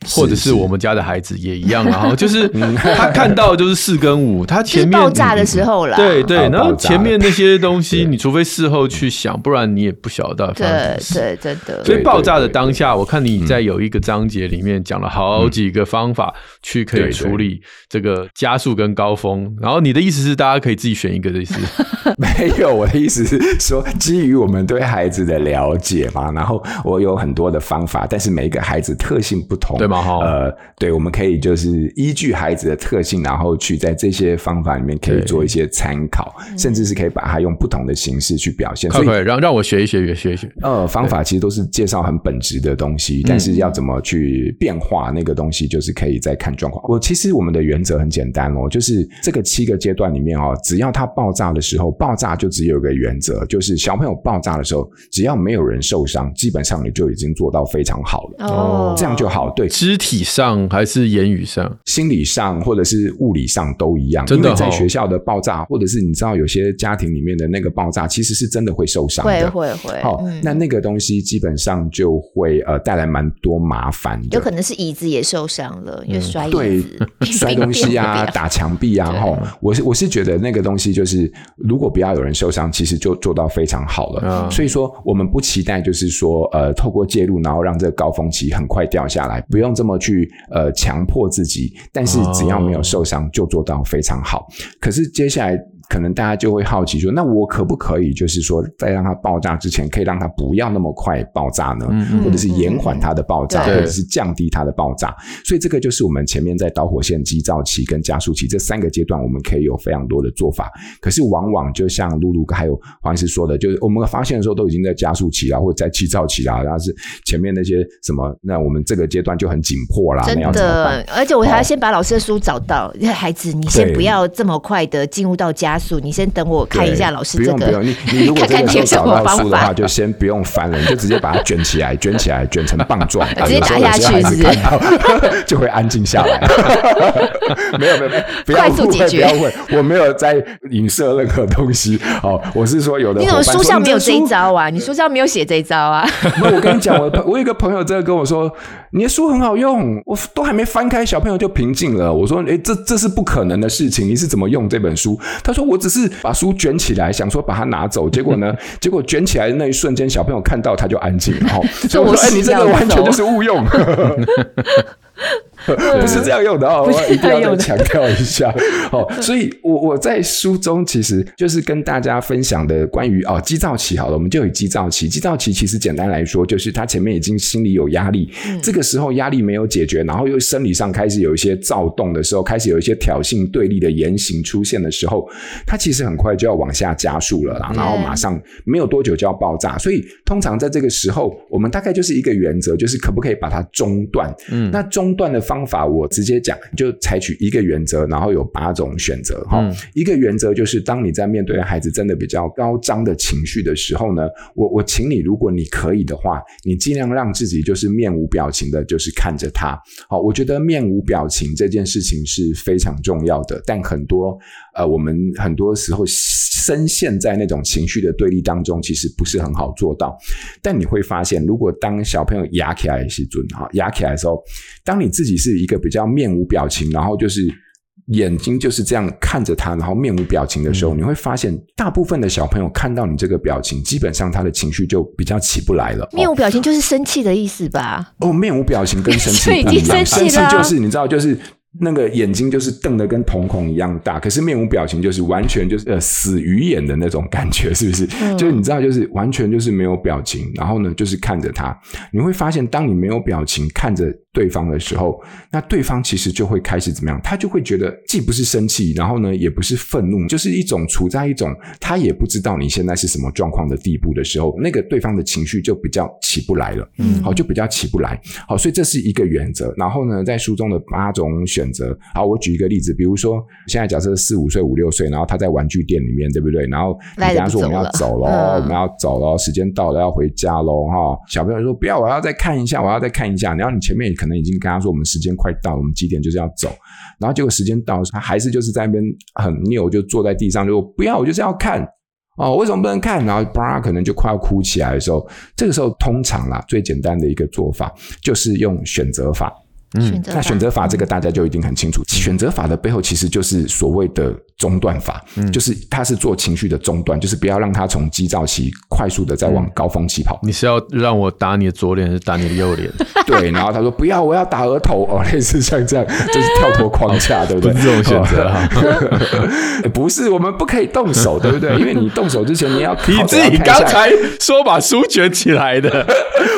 或者是我们家的孩子也一样，然后就是他看到就是四跟五，他前面爆炸的时候了，对对，然后前面那些东西，你除非事后去想，不然你也不晓得。对对，真的。所以爆炸的当下，我看你在有一个章节里面讲了好几个方法去可以处理这个加速跟高峰，然后你的意思是大家可以自己选一个的意思？<laughs> 没有，我的意思是说，基于我们对孩子的了解嘛，然后我有很多的方法，但是每一个孩子特性不同，对吗？呃，对，我们可以就是依据孩子的特性，然后去在这些方法里面可以做一些参考，甚至是可以把它用不同的形式去表现。所以，让让我学一学，学一学。呃，方法其实都是介绍很本质的东西，但是要怎么去变化那个东西，就是可以再看状况。我其实我们的原则很简单哦，就是这个七个阶段里面哦，只要它爆炸的时候，爆炸就只有一个原则，就是小朋友爆炸的时候，只要没有人受伤，基本上你就已经做到非常好了。哦，这样就好。对。肢体上还是言语上、心理上或者是物理上都一样。真的，在学校的爆炸，或者是你知道有些家庭里面的那个爆炸，其实是真的会受伤的。会会会。好，那那个东西基本上就会呃带来蛮多麻烦。有可能是椅子也受伤了，因为摔对 <laughs> 摔东西啊，<laughs> 打墙壁啊。哈，我是我是觉得那个东西就是，如果不要有人受伤，其实就做到非常好了。所以说，我们不期待就是说呃透过介入，然后让这个高峰期很快掉下来，不用。这么去呃强迫自己，但是只要没有受伤，就做到非常好。可是接下来。可能大家就会好奇说，那我可不可以就是说，在让它爆炸之前，可以让它不要那么快爆炸呢？嗯、或者是延缓它的爆炸，嗯、或者是降低它的爆炸？所以这个就是我们前面在导火线、急躁期跟加速期这三个阶段，我们可以有非常多的做法。可是往往就像露露还有黄医师说的，就是我们发现的时候都已经在加速期啊，或者在急躁期啊，然后是前面那些什么，那我们这个阶段就很紧迫啦。真的，而且我还要先把老师的书找到。哦、孩子，你先不要这么快的进入到加。加速，你先等我看一下老师这个。不用不用，你你如果这个时候找到书的话，就先不用翻了，你就直接把它卷起来，<laughs> 卷起来，卷成棒状，<laughs> 直接打下去，是不是？<laughs> 就会安静下来。没有没有没有，不要误会，不要误会，我没有在影射任何东西。哦，我是说有的。你怎么书上没有这一招啊？你书上没有写这一招啊？那我跟你讲，我我有一个朋友真的跟我说，你的书很好用，我都还没翻开，小朋友就平静了。我说，哎，这这是不可能的事情，你是怎么用这本书？他说。我只是把书卷起来，想说把它拿走，结果呢？<laughs> 结果卷起来的那一瞬间，小朋友看到他就安静了。<laughs> 所以我说：“哎，你这个完全就是误用。<laughs> ” <laughs> 不是这样用的哦，我一定要再强调一下 <laughs> 哦。所以，我我在书中其实就是跟大家分享的关于哦，激躁期好了，我们就以激躁期。激躁期其实简单来说，就是他前面已经心里有压力，这个时候压力没有解决，然后又生理上开始有一些躁动的时候，开始有一些挑衅对立的言行出现的时候，他其实很快就要往下加速了啦，然后马上没有多久就要爆炸。所以，通常在这个时候，我们大概就是一个原则，就是可不可以把它中断？嗯，那中断的方。方法我直接讲，就采取一个原则，然后有八种选择哈。嗯、一个原则就是，当你在面对孩子真的比较高涨的情绪的时候呢，我我请你，如果你可以的话，你尽量让自己就是面无表情的，就是看着他。好，我觉得面无表情这件事情是非常重要的，但很多呃，我们很多时候深陷在那种情绪的对立当中，其实不是很好做到。但你会发现，如果当小朋友压起来的时候，哈，压起来的时候，当你自己。是一个比较面无表情，然后就是眼睛就是这样看着他，然后面无表情的时候，嗯、你会发现大部分的小朋友看到你这个表情，基本上他的情绪就比较起不来了。面无表情就是生气的意思吧？哦，面无表情跟生气 <laughs> 不一样，生气就是你知道，就是那个眼睛就是瞪得跟瞳孔一样大，可是面无表情，就是完全就是呃死鱼眼的那种感觉，是不是？嗯、就是你知道，就是完全就是没有表情，然后呢，就是看着他，你会发现，当你没有表情看着对方的时候，那对方其实就会开始怎么样？他就会觉得既不是生气，然后呢，也不是愤怒，就是一种处在一种他也不知道你现在是什么状况的地步的时候，那个对方的情绪就比较起不来了，嗯，好，就比较起不来，好，所以这是一个原则。然后呢，在书中的八种选择，好，我举一个例子，比如说现在假设四五岁、五六岁，然后他在玩具店里面，对不对？然后你跟他说我们要走喽，嗯、我们要走喽，时间到了要回家喽，哈，小朋友说不要，我要再看一下，我要再看一下。然后你前面可能已经跟他说我们时间快到了，我们几点就是要走，然后结果时间到了，他还是就是在那边很拗，就坐在地上就说不要，我就是要看哦，为什么不能看？然后叭，可能就快要哭起来的时候，这个时候通常啦，最简单的一个做法就是用选择法。嗯，那选择法这个大家就一定很清楚。选择法的背后其实就是所谓的中断法，嗯，就是它是做情绪的中断，就是不要让它从急躁期快速的再往高峰期跑。你是要让我打你的左脸，还是打你的右脸？<laughs> 对，然后他说不要，我要打额头哦，<laughs> 类似像这样，<laughs> 就是跳脱框架，对不对？不是这种选择哈，不是，我们不可以动手，对不对？因为你动手之前，你要你自己刚才说把书卷起来的。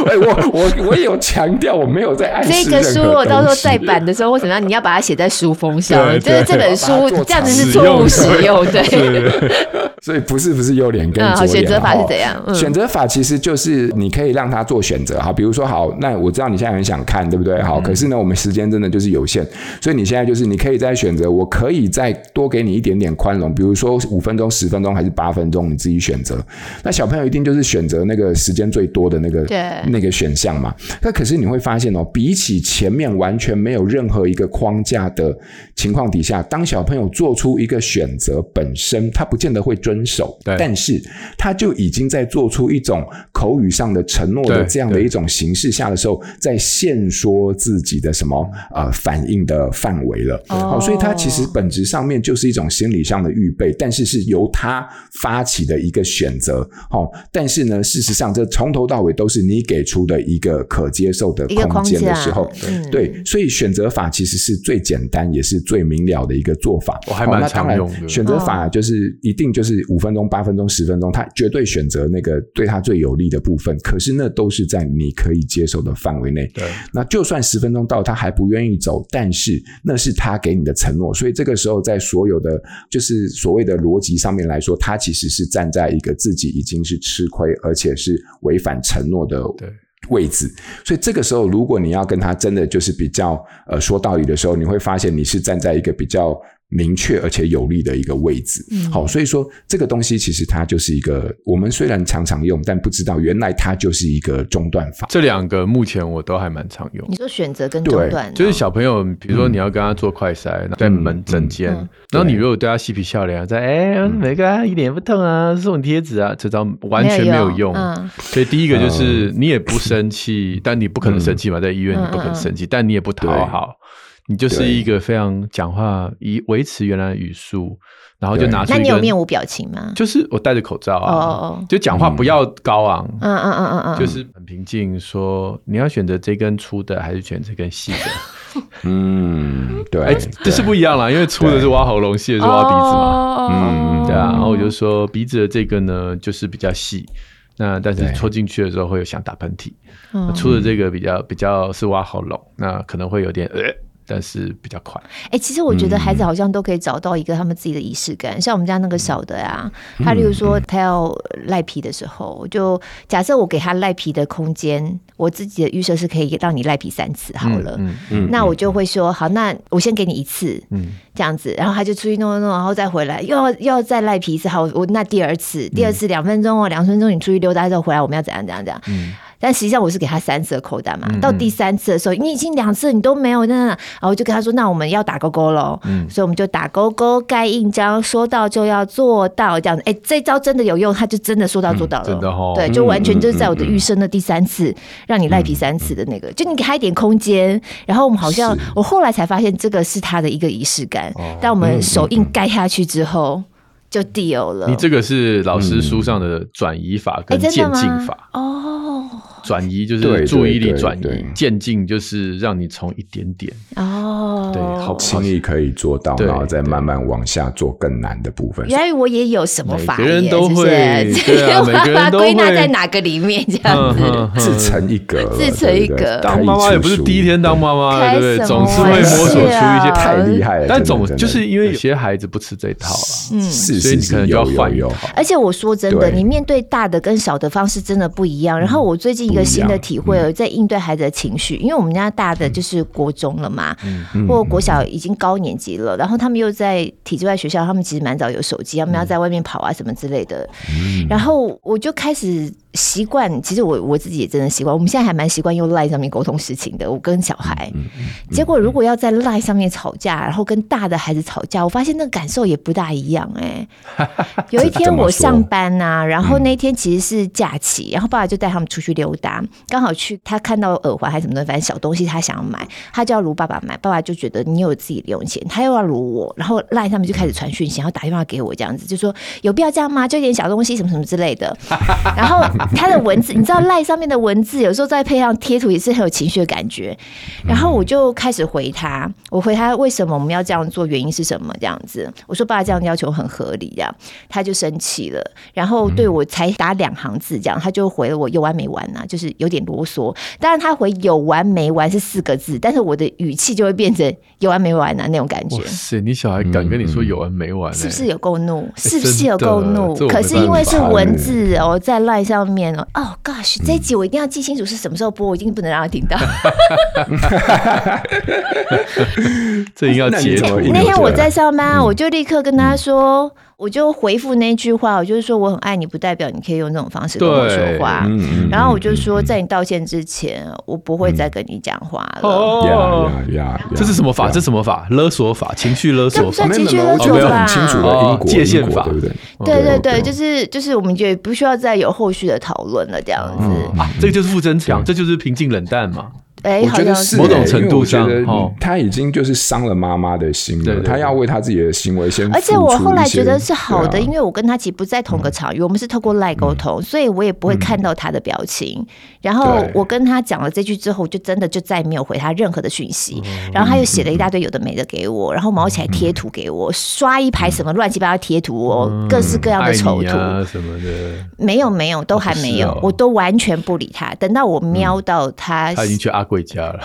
哎，我我我有强调，我没有在暗示这个书，我到时候再版的时候，或怎么样，你要把它写在书封上，就是这本书这样子是错误使用，对。<laughs> 所以不是不是右脸跟左脸。好，选择法是怎样？选择法其实就是你可以让他做选择，哈，比如说好，那我知道你现在很想看，对不对？好，可是呢，我们时间真的就是有限，所以你现在就是你可以再选择，我可以再多给你一点点宽容，比如说五分钟、十分钟还是八分钟，你自己选择。那小朋友一定就是选择那个时间最多的那个。对。那个选项嘛，那可是你会发现哦，比起前面完全没有任何一个框架的情况底下，当小朋友做出一个选择本身，他不见得会遵守，对，但是他就已经在做出一种口语上的承诺的这样的一种形式下的时候，在限缩自己的什么呃反应的范围了。哦，所以他其实本质上面就是一种心理上的预备，但是是由他发起的一个选择。好，但是呢，事实上这从头到尾都是你给出的一个可接受的空间的时候，对，所以选择法其实是最简单也是最明了的一个做法。我还蛮常用的。选择法就是一定就是五分钟、八分钟、十分钟，他绝对选择那个对他最有利的部分。可是那都是在你可以接受的范围内。对，那就算十分钟到他还不愿意走，但是那是他给你的承诺。所以这个时候，在所有的就是所谓的逻辑上面来说，他其实是站在一个自己已经是吃亏，而且是违反承诺的。对。位置，所以这个时候，如果你要跟他真的就是比较呃说道理的时候，你会发现你是站在一个比较。明确而且有利的一个位置，嗯，好，所以说这个东西其实它就是一个我们虽然常常用，但不知道原来它就是一个中断法。这两个目前我都还蛮常用。你说选择跟中断，就是小朋友，比如说你要跟他做快筛，在门诊间，然后你如果对他嬉皮笑脸，在哎，每个一点也不痛啊，送贴纸啊，这招完全没有用。所以第一个就是你也不生气，但你不可能生气嘛，在医院你不可能生气，但你也不讨好。你就是一个非常讲话以维持原来的语速，然后就拿出。那你有面无表情吗？就是我戴着口罩啊，哦哦就讲话不要高昂，嗯嗯嗯嗯嗯，就是很平静，说你要选择这根粗的还是选这根细的？<laughs> 嗯，对，哎，这是不一样啦，因为粗的是挖喉咙，细的是挖鼻子嘛，嗯，对啊，然后我就说鼻子的这个呢，就是比较细，那但是戳进去的时候会有想打喷嚏，粗的这个比较比较是挖喉咙，那可能会有点呃。但是比较快。哎、欸，其实我觉得孩子好像都可以找到一个他们自己的仪式感。嗯、像我们家那个小的呀，嗯、他例如说他要赖皮的时候，嗯、就假设我给他赖皮的空间，我自己的预设是可以让你赖皮三次好了。嗯嗯、那我就会说好，那我先给你一次，嗯，这样子，然后他就出去弄弄弄，然后再回来，又要又要再赖皮一次。好，我那第二次，第二次两分钟哦，两分钟你出去溜达之后回来，我们要怎样怎样怎样。嗯但实际上我是给他三次的扣单嘛，到第三次的时候，你已经两次你都没有那，然后我就跟他说，那我们要打勾勾喽，嗯，所以我们就打勾勾盖印章，说到就要做到这样子，哎，这招真的有用，他就真的说到做到了，嗯、真的哦，对，就完全就是在我的预设的第三次，让你赖皮三次的那个，就你给他一点空间，然后我们好像我后来才发现这个是他的一个仪式感，当我们手印盖下去之后就 deal 了。你这个是老师书上的转移法跟渐进法、欸、哦。转移就是注意力转移，渐进就是让你从一点点哦，对，好轻易可以做到，然后再慢慢往下做更难的部分。原来我也有什么法，每个人都会，<laughs> 对啊，每个人都会。归纳在哪个里面这样子，自成一格，自成一格。当妈妈也不是第一天当妈妈，对不对？总是会摸索出一些太厉害了，但总就是因为有些孩子不吃这套了，嗯，所以你可能就要换一套。而且我说真的，你面对大的跟小的方式真的不一样。然后我最近一个新的体会，在应对孩子的情绪，因为我们家大的就是国中了嘛，或国小已经高年级了，然后他们又在体制外学校，他们其实蛮早有手机，他们要在外面跑啊什么之类的，然后我就开始。习惯，其实我我自己也真的习惯。我们现在还蛮习惯用 LINE 上面沟通事情的。我跟小孩，嗯嗯嗯、结果如果要在 LINE 上面吵架，然后跟大的孩子吵架，我发现那个感受也不大一样哎、欸。<laughs> 有一天我上班呐、啊，然后那天其实是假期，然后爸爸就带他们出去溜达，刚好去他看到耳环还是什么东西，反正小东西他想要买，他就要如爸爸买。爸爸就觉得你有自己零用钱，他又要如我，然后 LINE 上面就开始传讯息，然后打电话给我这样子，就说有必要这样吗？就一点小东西什么什么之类的，<laughs> 然后。他的文字，你知道赖上面的文字，有时候再配上贴图，也是很有情绪的感觉。然后我就开始回他，我回他为什么我们要这样做，原因是什么？这样子，我说爸爸这样要求很合理，这样他就生气了。然后对我才打两行字，这样他就回了我有完没完呐、啊？就是有点啰嗦。当然他回有完没完是四个字，但是我的语气就会变成有完没完啊那种感觉。哇塞，你小孩敢跟你说有完没完、欸，是不是有够怒？是不是有够怒？可是因为是文字哦，在赖上面。哦、oh，gosh，这一集我一定要记清楚是什么时候播，我一定不能让他听到。<laughs> 这要截图。那天我在上班，我就立刻跟他说。嗯我就回复那句话，我就是说我很爱你，不代表你可以用这种方式跟我说话。嗯、然后我就说，在你道歉之前，我不会再跟你讲话了。哦呀呀，这是什么法？这是什么法？勒索法？情绪勒索法？情绪勒索法？清楚的因果界限法，对不对？对对对，就是就是，我们也不需要再有后续的讨论了，这样子、嗯、啊，这个就是傅增强，这就是平静冷淡嘛。欸、我觉得是、欸、某种程度上，他已经就是伤了妈妈的心了。对他要为他自己的行为先。而且我后来觉得是好的，啊、因为我跟他其实不在同个场域，嗯、我们是透过赖沟通，嗯、所以我也不会看到他的表情。嗯、然后我跟他讲了这句之后，就真的就再也没有回他任何的讯息。嗯、然后他又写了一大堆有的没的给我，然后毛起来贴图给我，刷一排什么乱七八糟贴图各式各样的丑图、啊、什么的。没有没有，都还没有，哦哦、我都完全不理他。等到我瞄到他，他已经去阿贵家了。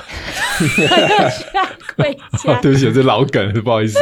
下跪家，对不起，这老梗，<laughs> 不好意思。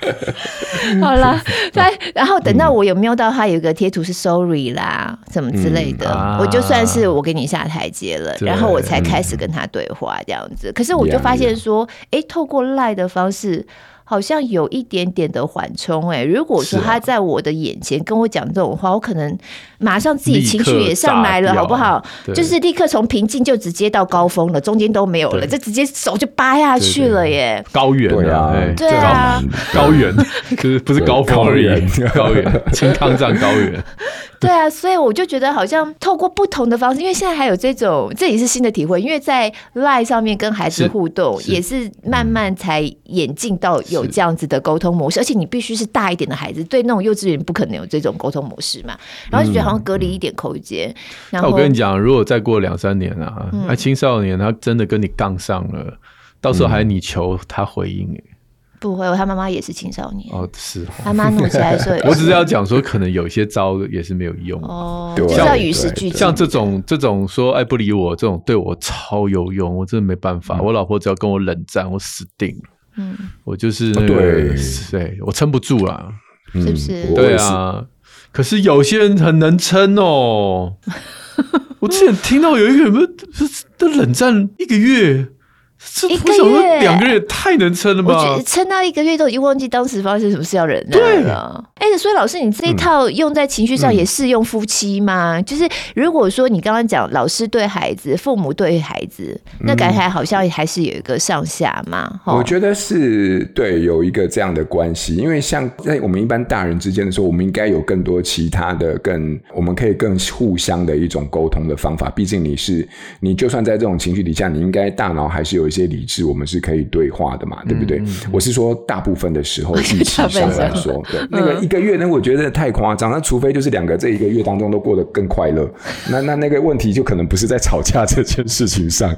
<laughs> 好了，<laughs> 再然后等到我有瞄到他有个贴图是 sorry 啦，什么之类的，我就算是我给你下台阶了，然后我才开始跟他对话这样子。可是我就发现说，哎，透过赖的方式。好像有一点点的缓冲哎，如果说他在我的眼前跟我讲这种话，我可能马上自己情绪也上来了，好不好？就是立刻从平静就直接到高峰了，中间都没有了，就直接手就扒下去了耶！高原啊，对啊，高原 <laughs> 就是不是高峰而已，高原，青康藏高原。<laughs> <laughs> 对啊，所以我就觉得好像透过不同的方式，因为现在还有这种，这也是新的体会，因为在 LINE 上面跟孩子互动，也是慢慢才演进到有这样子的沟通模式，而且你必须是大一点的孩子，对那种幼稚园不可能有这种沟通模式嘛，然后就觉得好像隔离一点空间。那我跟你讲，如果再过两三年啊，那青少年他真的跟你杠上了，到时候还你求他回应不会，他妈妈也是青少年哦，是他妈怒起来说，<laughs> 我只是要讲说，可能有一些招也是没有用哦，就是要与时俱进。像这种这种说爱不理我这种，对我超有用，我真的没办法。我老婆只要跟我冷战，我死定了。嗯，我就是那个，对，我撑不住了，是不是？对啊，可是有些人很能撑哦。<laughs> 我之前听到有一个什么，都冷战一个月。一个月、两个月太能撑了吧？我觉得撑到一个月都已经忘记当时发生什么事要忍耐了。哎，所以老师，你这一套用在情绪上也适用夫妻吗？就是如果说你刚刚讲老师对孩子、父母对孩子，那感觉好像还是有一个上下嘛？我觉得是对，有一个这样的关系。因为像在我们一般大人之间的时候，我们应该有更多其他的、更我们可以更互相的一种沟通的方法。毕竟你是你，就算在这种情绪底下，你应该大脑还是有。有一些理智，我们是可以对话的嘛，对不对？嗯嗯、我是说大部分的时候，<laughs> 预期上来说，对那个一个月呢，我觉得太夸张。那除非就是两个这一个月当中都过得更快乐，那那那个问题就可能不是在吵架这件事情上。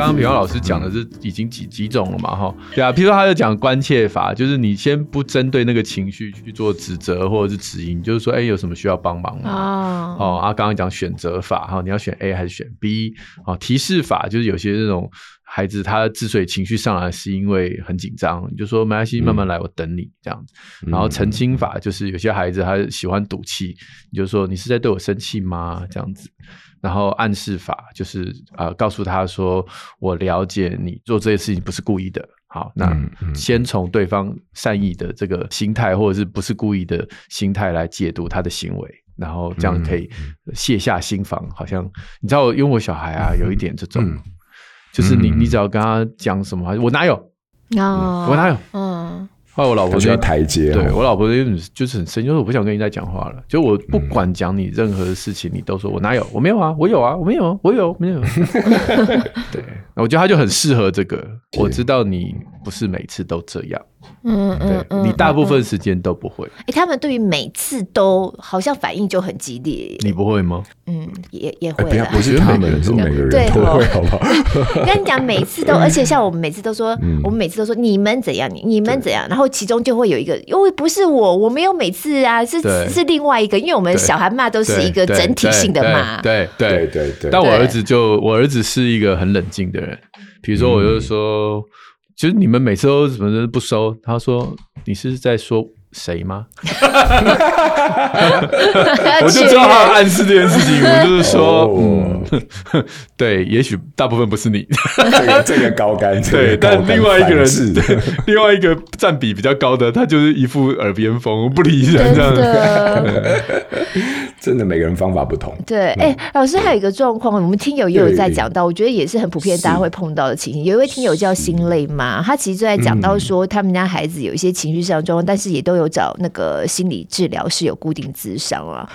刚刚品皓老师讲的是已经几几种了嘛？哈，对啊，譬如说他就讲关切法，就是你先不针对那个情绪去做指责或者是指引，就是说，哎，有什么需要帮忙吗？哦，哦，啊，刚刚讲选择法，哈，你要选 A 还是选 B？哦，提示法就是有些这种孩子他之所以情绪上来是因为很紧张，你就说没关系，慢慢来，我等你这样子。然后澄清法就是有些孩子他喜欢赌气，你就说你是在对我生气吗？这样子。然后暗示法就是呃，告诉他说，我了解你做这些事情不是故意的。好，那先从对方善意的这个心态，或者是不是故意的心态来解读他的行为，然后这样可以卸下心防。好像你知道，因为我小孩啊，有一点这种，就是你你只要跟他讲什么，我哪有？我哪有？嗯。后来我老婆就要台阶，对我老婆就是很生气，就是我不想跟你再讲话了。就我不管讲你任何的事情，你都说我哪有？我没有啊，我有啊，我没有，我有没有？<laughs> 对，我觉得他就很适合这个。我知道你不是每次都这样。嗯嗯，嗯，你大部分时间都不会。哎，他们对于每次都好像反应就很激烈。你不会吗？嗯，也也会。不是他们，是每个人都会，好不好？<laughs> 跟你讲，每次都，而且像我们每次都说，我们每次都说你们怎样，你你们怎样，然后其中就会有一个，因为不是我，我没有每次啊，是是另外一个，因为我们小孩骂都是一个整体性的骂。对对对对。但我儿子就，我儿子是一个很冷静的人，比如说，我就说。其实你们每次都怎么不收？他说：“你是在说谁吗？” <laughs> 我就知道他暗示这件事情。我就是说，嗯，对，也许大部分不是你。这个这个高干，<laughs> 对，但另外一个人是另外一个占比比较高的，他就是一副耳边风，不理人这样子。<laughs> 真的每个人方法不同。对，哎，老师还有一个状况，我们听友也有在讲到，我觉得也是很普遍，大家会碰到的情形。有一位听友叫心累嘛，他其实就在讲到说，他们家孩子有一些情绪上的状况，但是也都有找那个心理治疗师有固定咨商啊。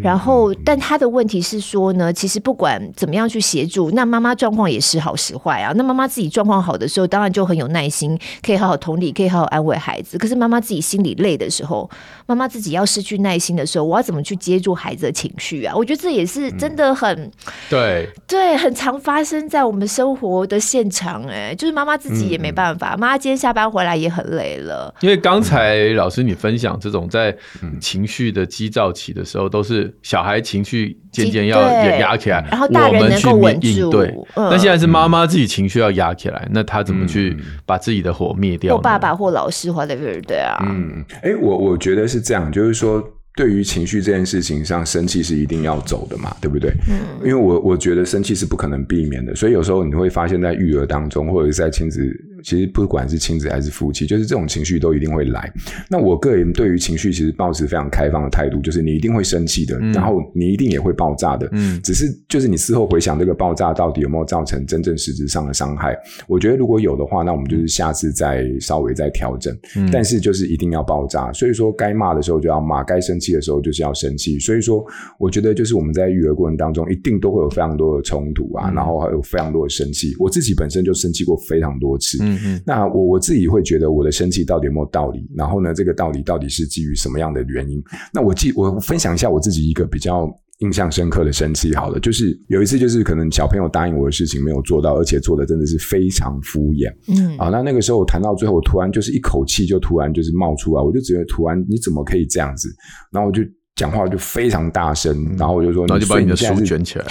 然后，但他的问题是说呢，其实不管怎么样去协助，那妈妈状况也时好时坏啊。那妈妈自己状况好的时候，当然就很有耐心，可以好好同理，可以好好安慰孩子。可是妈妈自己心里累的时候，妈妈自己要失去耐心的时候，我要怎么去接住孩子的情绪啊？我觉得这也是真的很、嗯、对对，很常发生在我们生活的现场。哎，就是妈妈自己也没办法，妈妈、嗯、今天下班回来也很累了。因为刚才老师你分享这种在情绪的激躁期的时候，都是小孩情绪渐渐要也压起来，然后大人能够稳住。对，那现在是妈妈自己情绪要压起来，那她怎么去把自己的火灭掉？或爸爸或老师或者对对啊？嗯，哎，我我觉得是这样，就是说。对于情绪这件事情上，生气是一定要走的嘛，对不对？嗯，因为我我觉得生气是不可能避免的，所以有时候你会发现在育儿当中，或者是在亲子。其实不管是亲子还是夫妻，就是这种情绪都一定会来。那我个人对于情绪其实抱持非常开放的态度，就是你一定会生气的，嗯、然后你一定也会爆炸的。嗯，只是就是你事后回想这个爆炸到底有没有造成真正实质上的伤害？我觉得如果有的话，那我们就是下次再稍微再调整。嗯，但是就是一定要爆炸。所以说该骂的时候就要骂，该生气的时候就是要生气。所以说，我觉得就是我们在育儿过程当中一定都会有非常多的冲突啊，嗯、然后还有非常多的生气。我自己本身就生气过非常多次。嗯。嗯嗯，那我我自己会觉得我的生气到底有没有道理？然后呢，这个道理到底是基于什么样的原因？那我记我分享一下我自己一个比较印象深刻的生气。好了，就是有一次，就是可能小朋友答应我的事情没有做到，而且做的真的是非常敷衍。嗯，啊，那那个时候我谈到最后，我突然就是一口气就突然就是冒出来，我就觉得突然你怎么可以这样子？然后我就讲话就非常大声，然后我就说，然后就把你的书卷起来。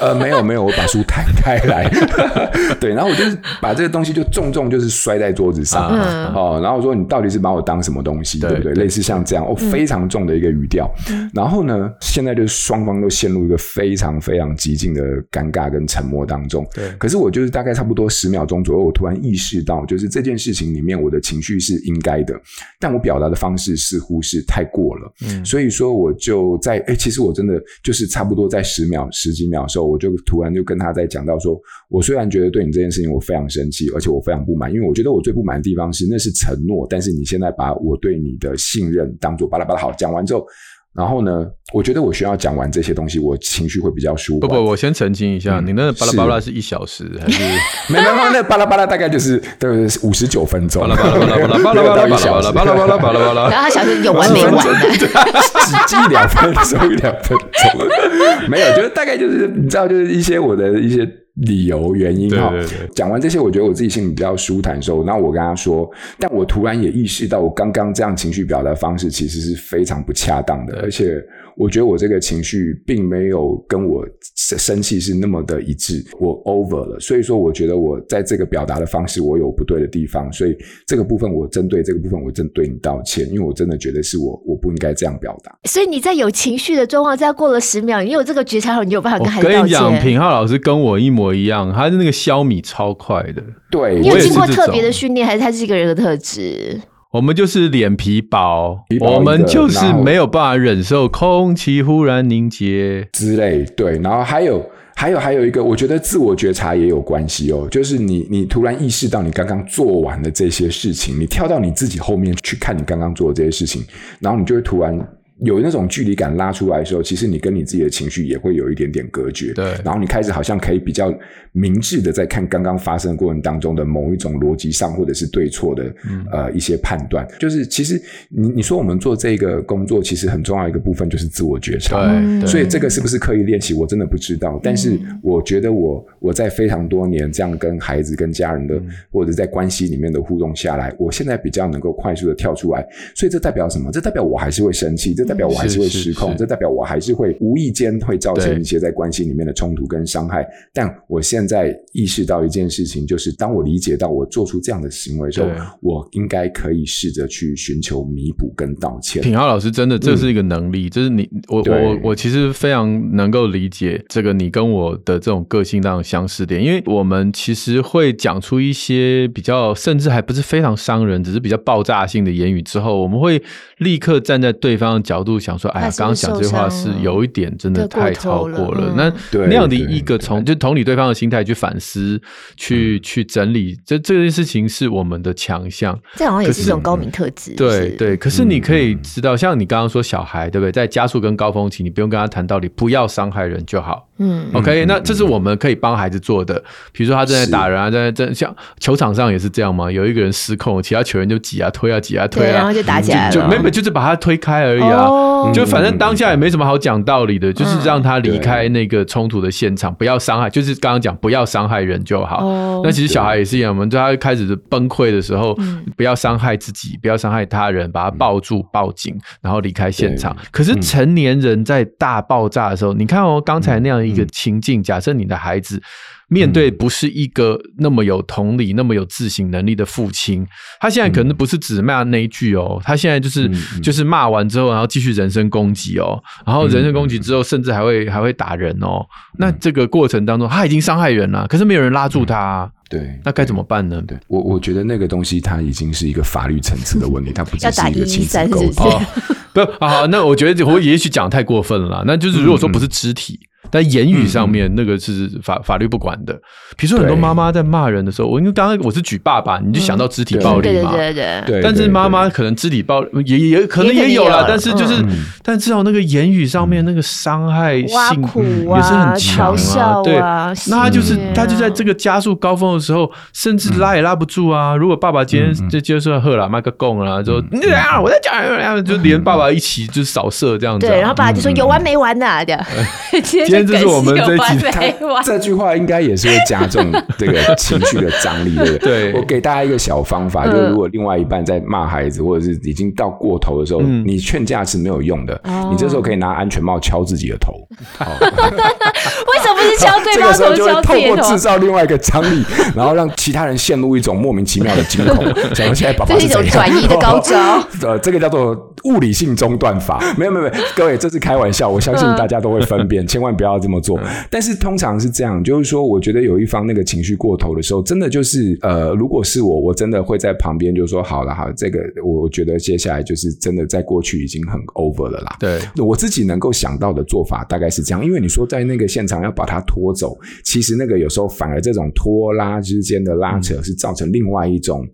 呃，没有没有，我把书摊开来，<laughs> 对，然后我就是把这个东西就重重就是摔在桌子上，嗯、哦，然后我说你到底是把我当什么东西，对，对不对？对。类似像这样，哦，非常重的一个语调，嗯、然后呢，现在就是双方都陷入一个非常非常激进的尴尬跟沉默当中，对。可是我就是大概差不多十秒钟左右，我突然意识到，就是这件事情里面我的情绪是应该的，但我表达的方式似乎是太过了，嗯，所以说我就在，哎，其实我真的就是差不多在十秒十几秒的时候。我就突然就跟他在讲到说，我虽然觉得对你这件事情我非常生气，而且我非常不满，因为我觉得我最不满的地方是那是承诺，但是你现在把我对你的信任当做巴拉巴拉好，讲完之后，然后呢，我觉得我需要讲完这些东西，我情绪会比较舒缓。不不，我先澄清一下，嗯、你那巴拉巴拉是一小时还是？<laughs> 没没没，那巴拉巴拉大概就是对五十九分钟。巴拉巴拉巴拉巴拉巴拉巴拉巴拉巴拉巴拉巴拉巴拉。然后他想说有完没完？<laughs> 只记两分钟，两分钟。没有，就是大概就是你知道，就是一些我的一些。理由原因哈，讲完这些，我觉得我自己心里比较舒坦的时候，那我跟他说，但我突然也意识到，我刚刚这样情绪表达方式其实是非常不恰当的，而且。我觉得我这个情绪并没有跟我生气是那么的一致，我 over 了，所以说我觉得我在这个表达的方式我有不对的地方，所以这个部分我针对这个部分我真对你道歉，因为我真的觉得是我我不应该这样表达。所以你在有情绪的状况下过了十秒，你有这个觉察后，你有办法跟孩子道歉。我跟你讲，品浩老师跟我一模一样，他的那个消米超快的。对，你有经过特别的训练，还是他是一个人的特质？我们就是脸皮薄，我们就是没有办法忍受空气忽然凝结之类。对，然后还有还有还有一个，我觉得自我觉察也有关系哦。就是你你突然意识到你刚刚做完的这些事情，你跳到你自己后面去看你刚刚做的这些事情，然后你就会突然。有那种距离感拉出来的时候，其实你跟你自己的情绪也会有一点点隔绝。对，然后你开始好像可以比较明智的在看刚刚发生的过程当中的某一种逻辑上或者是对错的、嗯、呃一些判断。就是其实你你说我们做这个工作，其实很重要一个部分就是自我觉察。对，所以这个是不是刻意练习，我真的不知道。但是我觉得我我在非常多年这样跟孩子跟家人的、嗯、或者在关系里面的互动下来，我现在比较能够快速的跳出来。所以这代表什么？这代表我还是会生气。这代表我还是会失控，这代表我还是会无意间会造成一些在关系里面的冲突跟伤害。但我现在意识到一件事情，就是当我理解到我做出这样的行为的时候，我应该可以试着去寻求弥补跟道歉。品浩老师，真的这是一个能力，就、嗯、是你我我我其实非常能够理解这个你跟我的这种个性上的相似点，因为我们其实会讲出一些比较甚至还不是非常伤人，只是比较爆炸性的言语之后，我们会立刻站在对方的角度想。说哎呀，刚刚讲这话是有一点真的太超过了。那那样的一个从就同理对方的心态去反思，去去整理，这这件事情是我们的强项。这好像也是一种高明特质。对对，可是你可以知道，像你刚刚说小孩，对不对？在加速跟高峰期，你不用跟他谈道理，不要伤害人就好。嗯，OK，那这是我们可以帮孩子做的。比如说他正在打人啊，在在像球场上也是这样嘛。有一个人失控，其他球员就挤啊推啊挤啊推啊，然后就打起来了。就没没就是把他推开而已啊。就反正当下也没什么好讲道理的，就是让他离开那个冲突的现场，不要伤害。就是刚刚讲不要伤害人就好。那其实小孩也是一样，我们在他开始崩溃的时候，不要伤害自己，不要伤害他人，把他抱住报警，然后离开现场。可是成年人在大爆炸的时候，你看哦，刚才那样。一个情境，假设你的孩子面对不是一个那么有同理、那么有自省能力的父亲，他现在可能不是只骂那一句哦，他现在就是就是骂完之后，然后继续人身攻击哦，然后人身攻击之后，甚至还会还会打人哦。那这个过程当中，他已经伤害人了，可是没有人拉住他，对，那该怎么办呢？对，我我觉得那个东西，它已经是一个法律层次的问题，<laughs> 它不只是一个亲子沟通。<laughs> 不，<laughs> 好，那我觉得我也许讲太过分了，那就是如果说不是肢体。但言语上面那个是法法律不管的。比如说很多妈妈在骂人的时候，我因为刚刚我是举爸爸，你就想到肢体暴力嘛。对对对。但是妈妈可能肢体暴力也也可能也有了，但是就是，但至少那个言语上面那个伤害性也是很强啊。对，那他就是他就在这个加速高峰的时候，甚至拉也拉不住啊。如果爸爸今天就接受喝了麦克贡了，就你这样我在讲，<laughs> 就连爸爸一起就是扫射这样子。对，然后爸爸就说有完没完的这样。<laughs> 这是我们这几他这句话应该也是会加重这个情绪的张力，对不对？我给大家一个小方法，就是如果另外一半在骂孩子，或者是已经到过头的时候，你劝架是没有用的。你这时候可以拿安全帽敲自己的头。<laughs> <laughs> 为什么不是敲对方头？这个时候就会透过制造另外一个张力，然后让其他人陷入一种莫名其妙的惊恐。<laughs> 想到现在宝宝是怎样？这是一种转移的高招。呃，这个叫做物理性中断法。没有没有没有，各位这是开玩笑，我相信大家都会分辨，千万不要。这么做，但是通常是这样，就是说，我觉得有一方那个情绪过头的时候，真的就是呃，如果是我，我真的会在旁边，就说，好了，好，这个我觉得接下来就是真的在过去已经很 over 了啦。对，我自己能够想到的做法大概是这样，因为你说在那个现场要把它拖走，其实那个有时候反而这种拖拉之间的拉扯是造成另外一种。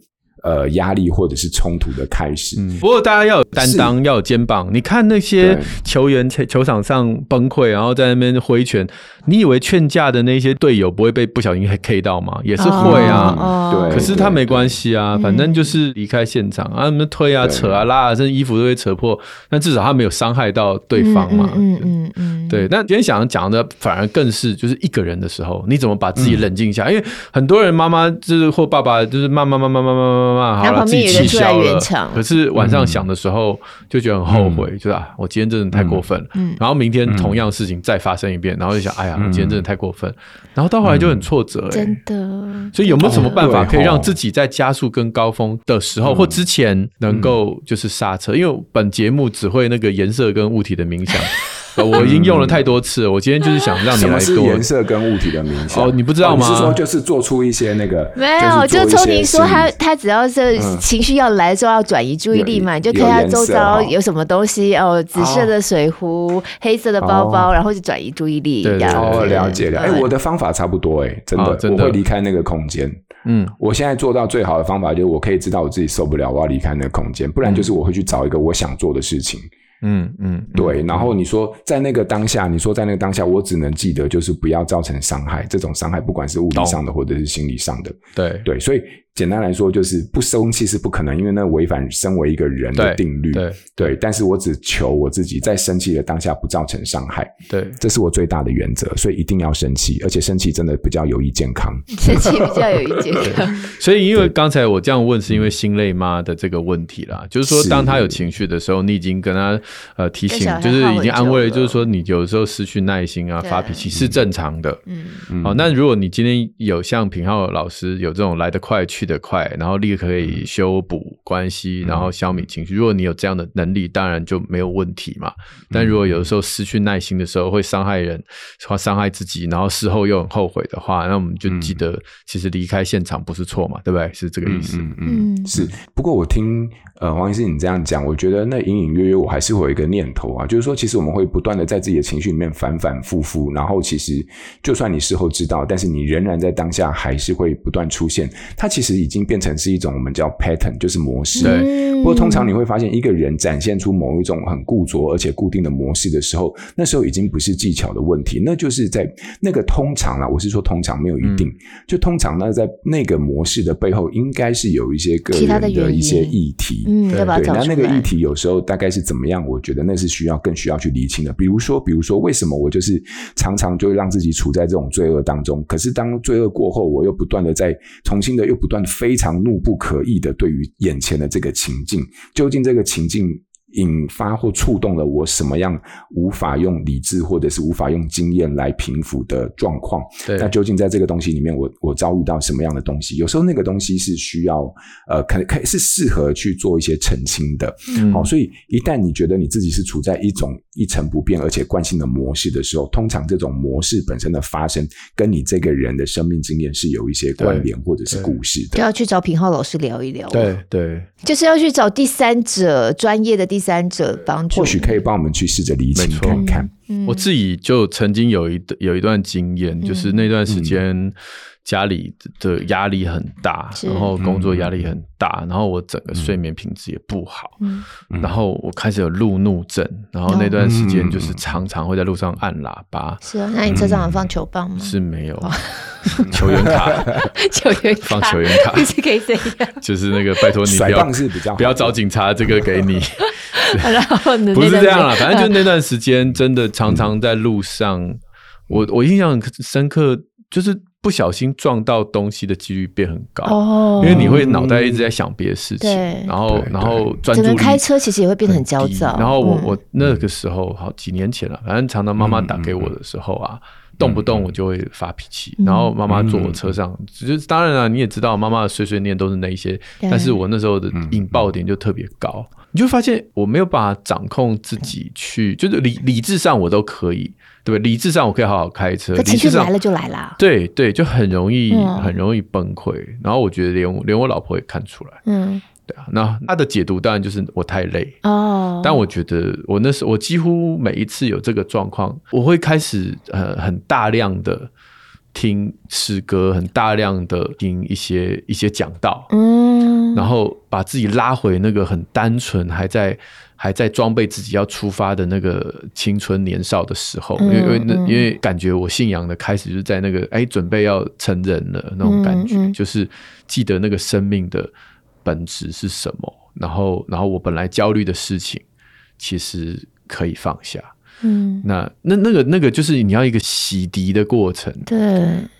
呃压力或者是冲突的开始。嗯，不过大家要有担当，要有肩膀。你看那些球员球球场上崩溃，然后在那边挥拳，你以为劝架的那些队友不会被不小心 K 到吗？也是会啊。哦、对，可是他没关系啊，反正就是离开现场啊，什么推啊、扯啊、拉啊，甚至衣服都会扯破。但至少他没有伤害到对方嘛。嗯嗯嗯。对，那今天想讲的反而更是，就是一个人的时候，你怎么把自己冷静下？因为很多人妈妈就是或爸爸就是骂骂骂骂骂骂骂骂，好了，自己气消了。可是晚上想的时候就觉得很后悔，就是啊，我今天真的太过分了。然后明天同样事情再发生一遍，然后就想，哎呀，我今天真的太过分。然后到后来就很挫折，真的。所以有没有什么办法可以让自己在加速跟高峰的时候或之前能够就是刹车？因为本节目只会那个颜色跟物体的冥想。<laughs> 我已经用了太多次了，我今天就是想让你来做颜色跟物体的冥想。哦，你不知道吗？是说就是做出一些那个没有，就聪明说他他只要是情绪要来的时候要转移注意力嘛，你就看他周遭有什么东西哦，紫色的水壶、黑色的包包，然后就转移注意力。对哦，了解了。哎，我的方法差不多哎，真的，我会离开那个空间。嗯，我现在做到最好的方法就是我可以知道我自己受不了，我要离开那个空间，不然就是我会去找一个我想做的事情。嗯嗯，对。然后你说在那个当下，你说在那个当下，我只能记得就是不要造成伤害，这种伤害不管是物理上的或者是心理上的。对对，所以。简单来说，就是不生气是不可能，因为那违反身为一个人的定律。对对，但是我只求我自己在生气的当下不造成伤害。对，这是我最大的原则，所以一定要生气，而且生气真的比较有益健康。生气比较有益健康。<laughs> 所以，因为刚才我这样问，是因为心累妈的这个问题啦，就是说，当他有情绪的时候，你已经跟他呃提醒，就是已经安慰了，就是说，你有时候失去耐心啊，发脾气是正常的。嗯。好，那如果你今天有像品浩老师有这种来得快去的快，然后立刻可以修补关系，然后消弭情绪。如果你有这样的能力，当然就没有问题嘛。但如果有的时候失去耐心的时候，会伤害人，或伤害自己，然后事后又很后悔的话，那我们就记得，其实离开现场不是错嘛，对不对？是这个意思。嗯，嗯是。不过我听呃黄医师你这样讲，我觉得那隐隐约约我还是会有一个念头啊，就是说，其实我们会不断的在自己的情绪里面反反复复，然后其实就算你事后知道，但是你仍然在当下还是会不断出现。它其实已经变。成是一种我们叫 pattern，就是模式。对。不过通常你会发现，一个人展现出某一种很固着而且固定的模式的时候，那时候已经不是技巧的问题，那就是在那个通常啦，我是说通常没有一定，嗯、就通常那，在那个模式的背后，应该是有一些个人的一些议题。嗯，对。对，那那个议题有时候大概是怎么样？我觉得那是需要更需要去厘清的。比如说，比如说，为什么我就是常常就会让自己处在这种罪恶当中？可是当罪恶过后，我又不断的在重新的又不断非常。常怒不可遏的对于眼前的这个情境，究竟这个情境引发或触动了我什么样无法用理智或者是无法用经验来平复的状况？对，那究竟在这个东西里面我，我我遭遇到什么样的东西？有时候那个东西是需要呃，可能可以是适合去做一些澄清的。嗯，好，所以一旦你觉得你自己是处在一种一成不变而且惯性的模式的时候，通常这种模式本身的发生，跟你这个人的生命经验是有一些关联或者是故事的。就要去找品浩老师聊一聊。对对，就是要去找第三者，专业的第三者帮助，或许可以帮我们去试着理清看看。嗯、我自己就曾经有一有一段经验，嗯、就是那段时间。家里的压力很大，然后工作压力很大，然后我整个睡眠品质也不好，然后我开始有路怒症，然后那段时间就是常常会在路上按喇叭。是啊，那你车上有放球棒吗？是没有，<laughs> 球员卡，<laughs> 球员放球员卡，<laughs> 是可以这样，就是那个拜托你不要不要找警察，这个给你。然后不是这样啦，反正就那段时间真的常常在路上，我我印象很深刻，就是。不小心撞到东西的几率变很高，哦，因为你会脑袋一直在想别的事情，然后然后专注力，开车其实也会变得很焦躁。然后我我那个时候好几年前了，反正常常妈妈打给我的时候啊，动不动我就会发脾气，然后妈妈坐我车上，就是当然了，你也知道妈妈的碎碎念都是那一些，但是我那时候的引爆点就特别高，你就发现我没有办法掌控自己去，就是理理智上我都可以。对，理智上我可以好好开车，情绪来了就来了。对对，就很容易、嗯、很容易崩溃。然后我觉得连连我老婆也看出来。嗯，对啊。那他的解读当然就是我太累哦。但我觉得我那时候我几乎每一次有这个状况，我会开始呃很大量的听诗歌，很大量的听一些一些讲道。嗯。然后把自己拉回那个很单纯，还在还在装备自己要出发的那个青春年少的时候，因为因为那因为感觉我信仰的开始就是在那个哎准备要成人了那种感觉，就是记得那个生命的本质是什么，然后然后我本来焦虑的事情其实可以放下。嗯，那那那个那个就是你要一个洗涤的过程，对，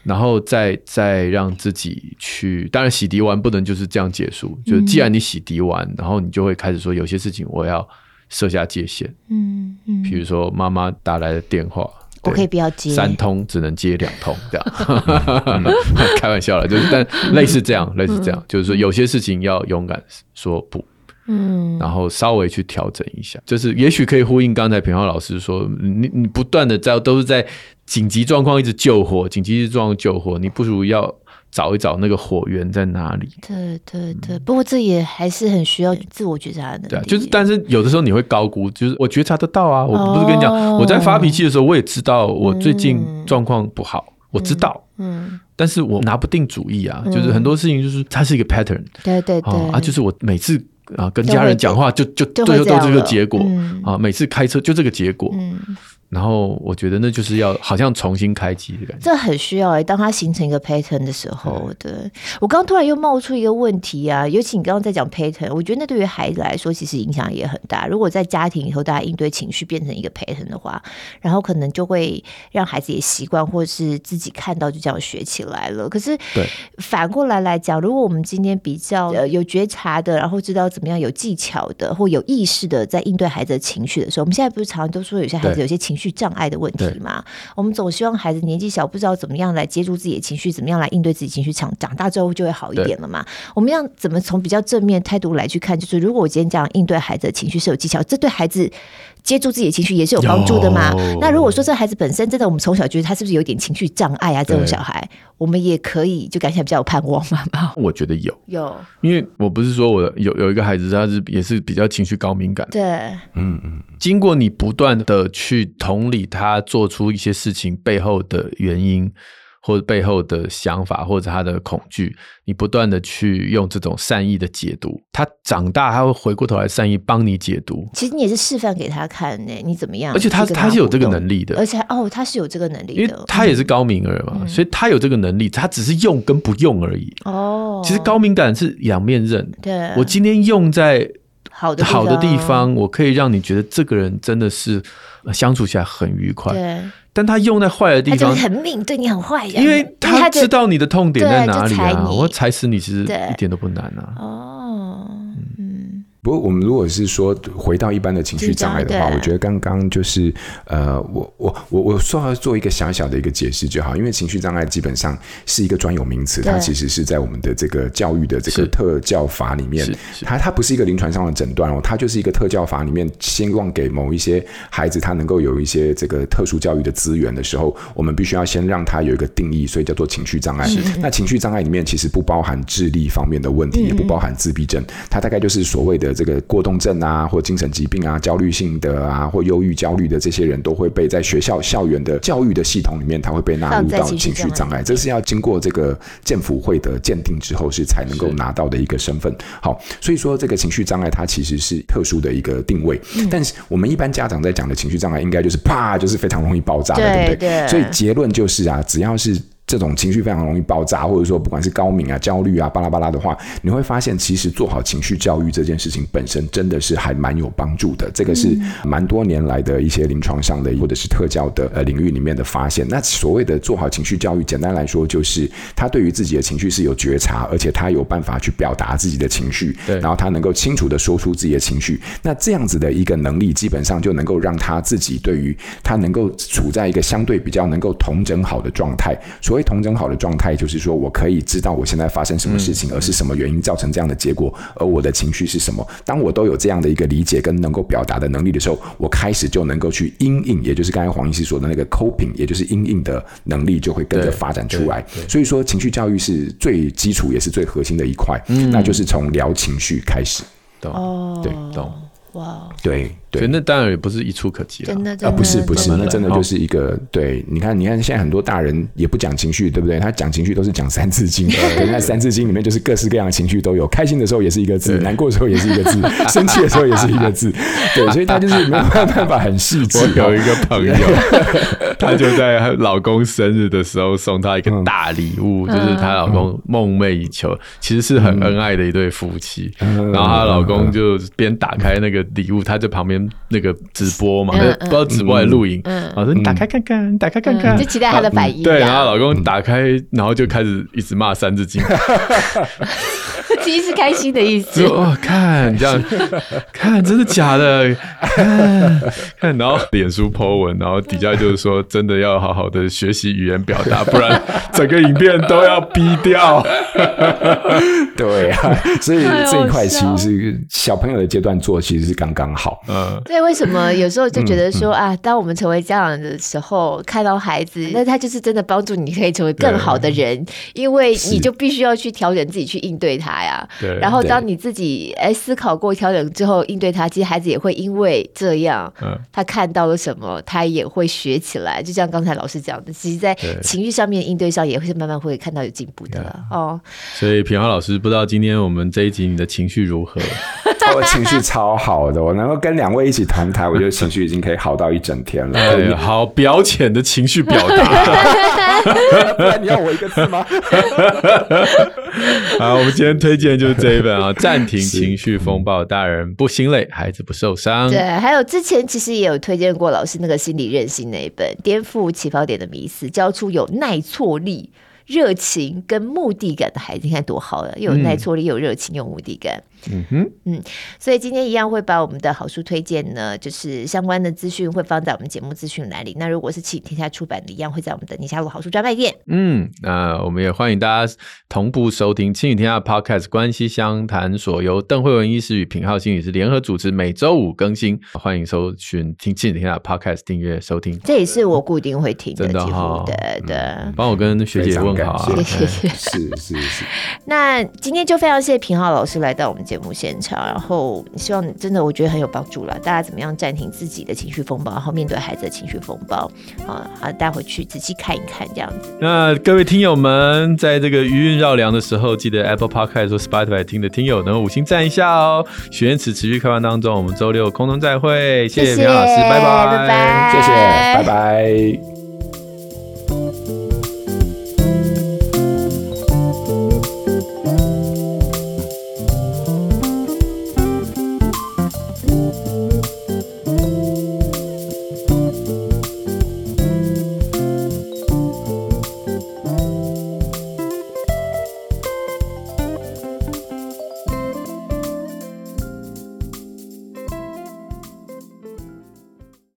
然后再再让自己去，当然洗涤完不能就是这样结束，就既然你洗涤完，然后你就会开始说有些事情我要设下界限，嗯嗯，比如说妈妈打来的电话，我可以不要接，三通只能接两通这样，<laughs> 开玩笑了，就是但类似这样，类似这样，就是说有些事情要勇敢说不。嗯，然后稍微去调整一下，就是也许可以呼应刚才平浩老师说，你你不断的在都是在紧急状况一直救火，紧急状况救火，你不如要找一找那个火源在哪里。对对对，不过这也还是很需要自我觉察的。对，就是但是有的时候你会高估，就是我觉察得到啊，我不是跟你讲，哦、我在发脾气的时候，我也知道我最近状况不好，嗯、我知道，嗯，但是我拿不定主意啊，嗯、就是很多事情就是它是一个 pattern，对对对，啊，就是我每次。啊，跟家人讲话就就最后都这个结果。啊，每次开车就这个结果。然后我觉得那就是要好像重新开机的感觉，这很需要哎、欸。当它形成一个 pattern 的时候，对，对我刚刚突然又冒出一个问题啊，尤其你刚刚在讲 pattern，我觉得那对于孩子来说其实影响也很大。如果在家庭以后大家应对情绪变成一个 pattern 的话，然后可能就会让孩子也习惯，或是自己看到就这样学起来了。可是对反过来来讲，如果我们今天比较呃有觉察的，然后知道怎么样有技巧的或有意识的在应对孩子的情绪的时候，我们现在不是常常都说有些孩子有些情绪。障碍的问题嘛，我们总希望孩子年纪小，不知道怎么样来接住自己的情绪，怎么样来应对自己情绪，长长大之后就会好一点了嘛。我们要怎么从比较正面态度来去看？就是如果我今天这样应对孩子的情绪是有技巧，这对孩子接住自己的情绪也是有帮助的嘛。那如果说这孩子本身真的，我们从小觉得他是不是有点情绪障碍啊？这种小孩，我们也可以就感觉比较有盼望嘛。我觉得有有，因为我不是说我有有一个孩子，他是也是比较情绪高敏感。对，嗯嗯。经过你不断的去同理他做出一些事情背后的原因，或者背后的想法，或者他的恐惧，你不断的去用这种善意的解读，他长大他会回过头来善意帮你解读。其实你也是示范给他看呢，你怎么样？而且他他是有这个能力的，而且哦，他是有这个能力的，因为他也是高敏儿嘛，嗯、所以他有这个能力，他只是用跟不用而已。哦，其实高敏感是两面刃。对，我今天用在。好的好的地方，我可以让你觉得这个人真的是相处起来很愉快。对，但他用在坏的地方，很命，对你很坏呀。因为他知道你的痛点在哪里啊，我踩死你其实一点都不难啊。哦，嗯。不过，我们如果是说回到一般的情绪障碍的话，我觉得刚刚就是呃，我我我我说要做一个小小的一个解释就好，因为情绪障碍基本上是一个专有名词，它其实是在我们的这个教育的这个特教法里面，它它不是一个临床上的诊断哦，它就是一个特教法里面希望给某一些孩子他能够有一些这个特殊教育的资源的时候，我们必须要先让他有一个定义，所以叫做情绪障碍。那情绪障碍里面其实不包含智力方面的问题，也不包含自闭症，它大概就是所谓的。这个过动症啊，或精神疾病啊，焦虑性的啊，或忧郁、焦虑的这些人都会被在学校校园的教育的系统里面，他会被纳入到情绪障碍。这是要经过这个健辅会的鉴定之后，是才能够拿到的一个身份。好，所以说这个情绪障碍它其实是特殊的一个定位。但是我们一般家长在讲的情绪障碍，应该就是啪，就是非常容易爆炸的，对不对？所以结论就是啊，只要是。这种情绪非常容易爆炸，或者说不管是高敏啊、焦虑啊、巴拉巴拉的话，你会发现其实做好情绪教育这件事情本身真的是还蛮有帮助的。这个是蛮多年来的一些临床上的或者是特教的呃领域里面的发现。那所谓的做好情绪教育，简单来说就是他对于自己的情绪是有觉察，而且他有办法去表达自己的情绪，对，然后他能够清楚的说出自己的情绪。那这样子的一个能力，基本上就能够让他自己对于他能够处在一个相对比较能够同整好的状态。所谓同整好的状态，就是说我可以知道我现在发生什么事情，而是什么原因造成这样的结果，而我的情绪是什么。当我都有这样的一个理解跟能够表达的能力的时候，我开始就能够去因应，也就是刚才黄医师说的那个 coping，也就是因应的能力就会跟着发展出来。所以说，情绪教育是最基础也是最核心的一块，那就是从聊情绪开始。懂？对，懂。哇，对。所以那当然也不是一触可及了。真的，啊，不是不是，那真的就是一个，哦、对，你看，你看，现在很多大人也不讲情绪，对不对？他讲情绪都是讲三字经，对，那三字经里面就是各式各样的情绪都有，开心的时候也是一个字，难过的时候也是一个字，<laughs> 生气的时候也是一个字，对，<laughs> 所以他就是没有办法很细致。我有一个朋友，<laughs> 他就在老公生日的时候送他一个大礼物，嗯、就是她老公梦寐以求，其实是很恩爱的一对夫妻，嗯、然后她老公就边打开那个礼物，她在旁边那个直播嘛，嗯、不知道直播还是录影，我说你打开看看，你打开看看，就期待他的反应。对，然后老公打开，然后就开始一直骂三字经。<laughs> 其实是开心的意思。哦，看这样，<laughs> 看真的假的？看，看，然后脸书 po 文，然后底下就是说，真的要好好的学习语言表达，不然整个影片都要逼掉。<laughs> 对啊，所以这一块其实是小朋友的阶段做，其实是刚刚好。嗯，对，为什么有时候就觉得说啊，当我们成为家长的时候，看到孩子，那他就是真的帮助你可以成为更好的人，因为你就必须要去调整自己去应对他呀。对，然后当你自己哎思考过调整之后应对他，其实孩子也会因为这样，嗯，他看到了什么，他也会学起来。就像刚才老师讲的，其实，在情绪上面应对上，也会是慢慢会看到有进步的了哦。所以平华老师，不知道今天我们这一集你的情绪如何？<laughs> 我情绪超好的，我能够跟两位一起同台，我觉得情绪已经可以好到一整天了。哎呀，好表浅的情绪表达，不 <laughs> 然你要我一个字吗？<laughs> 好，我们今天推荐就是这一本啊，《暂停情绪风暴》，大人不心累，孩子不受伤。对，还有之前其实也有推荐过老师那个心理韧性那一本《颠覆起跑点的迷思》，教出有耐挫力。热情跟目的感的孩子，你看多好了，又有耐挫力，又有热情，又有目的感。嗯哼，嗯，所以今天一样会把我们的好书推荐呢，就是相关的资讯会放在我们节目资讯栏里。那如果是亲子天下出版的，一样会在我们的宁夏路好书专卖店。嗯，那我们也欢迎大家同步收听亲子天下 Podcast 关系相谈所，由邓慧文医师与品浩心理师联合主持，每周五更新。欢迎搜寻听亲子天下 Podcast 订阅收听。这也是我固定会听的，真的哈，对对。帮我跟学姐问好啊，谢谢，<laughs> 是是是。那今天就非常谢谢平浩老师来到我们节目现场，然后希望真的我觉得很有帮助了。大家怎么样暂停自己的情绪风暴，然后面对孩子的情绪风暴啊？好，带回去仔细看一看这样子。那各位听友们，在这个余韵绕梁的时候，记得 Apple Podcast 或 Spotify 听的听友能五星赞一下哦。许愿池持续开放当中，我们周六空中再会。谢谢苗老师，拜拜，拜拜，谢谢，拜拜。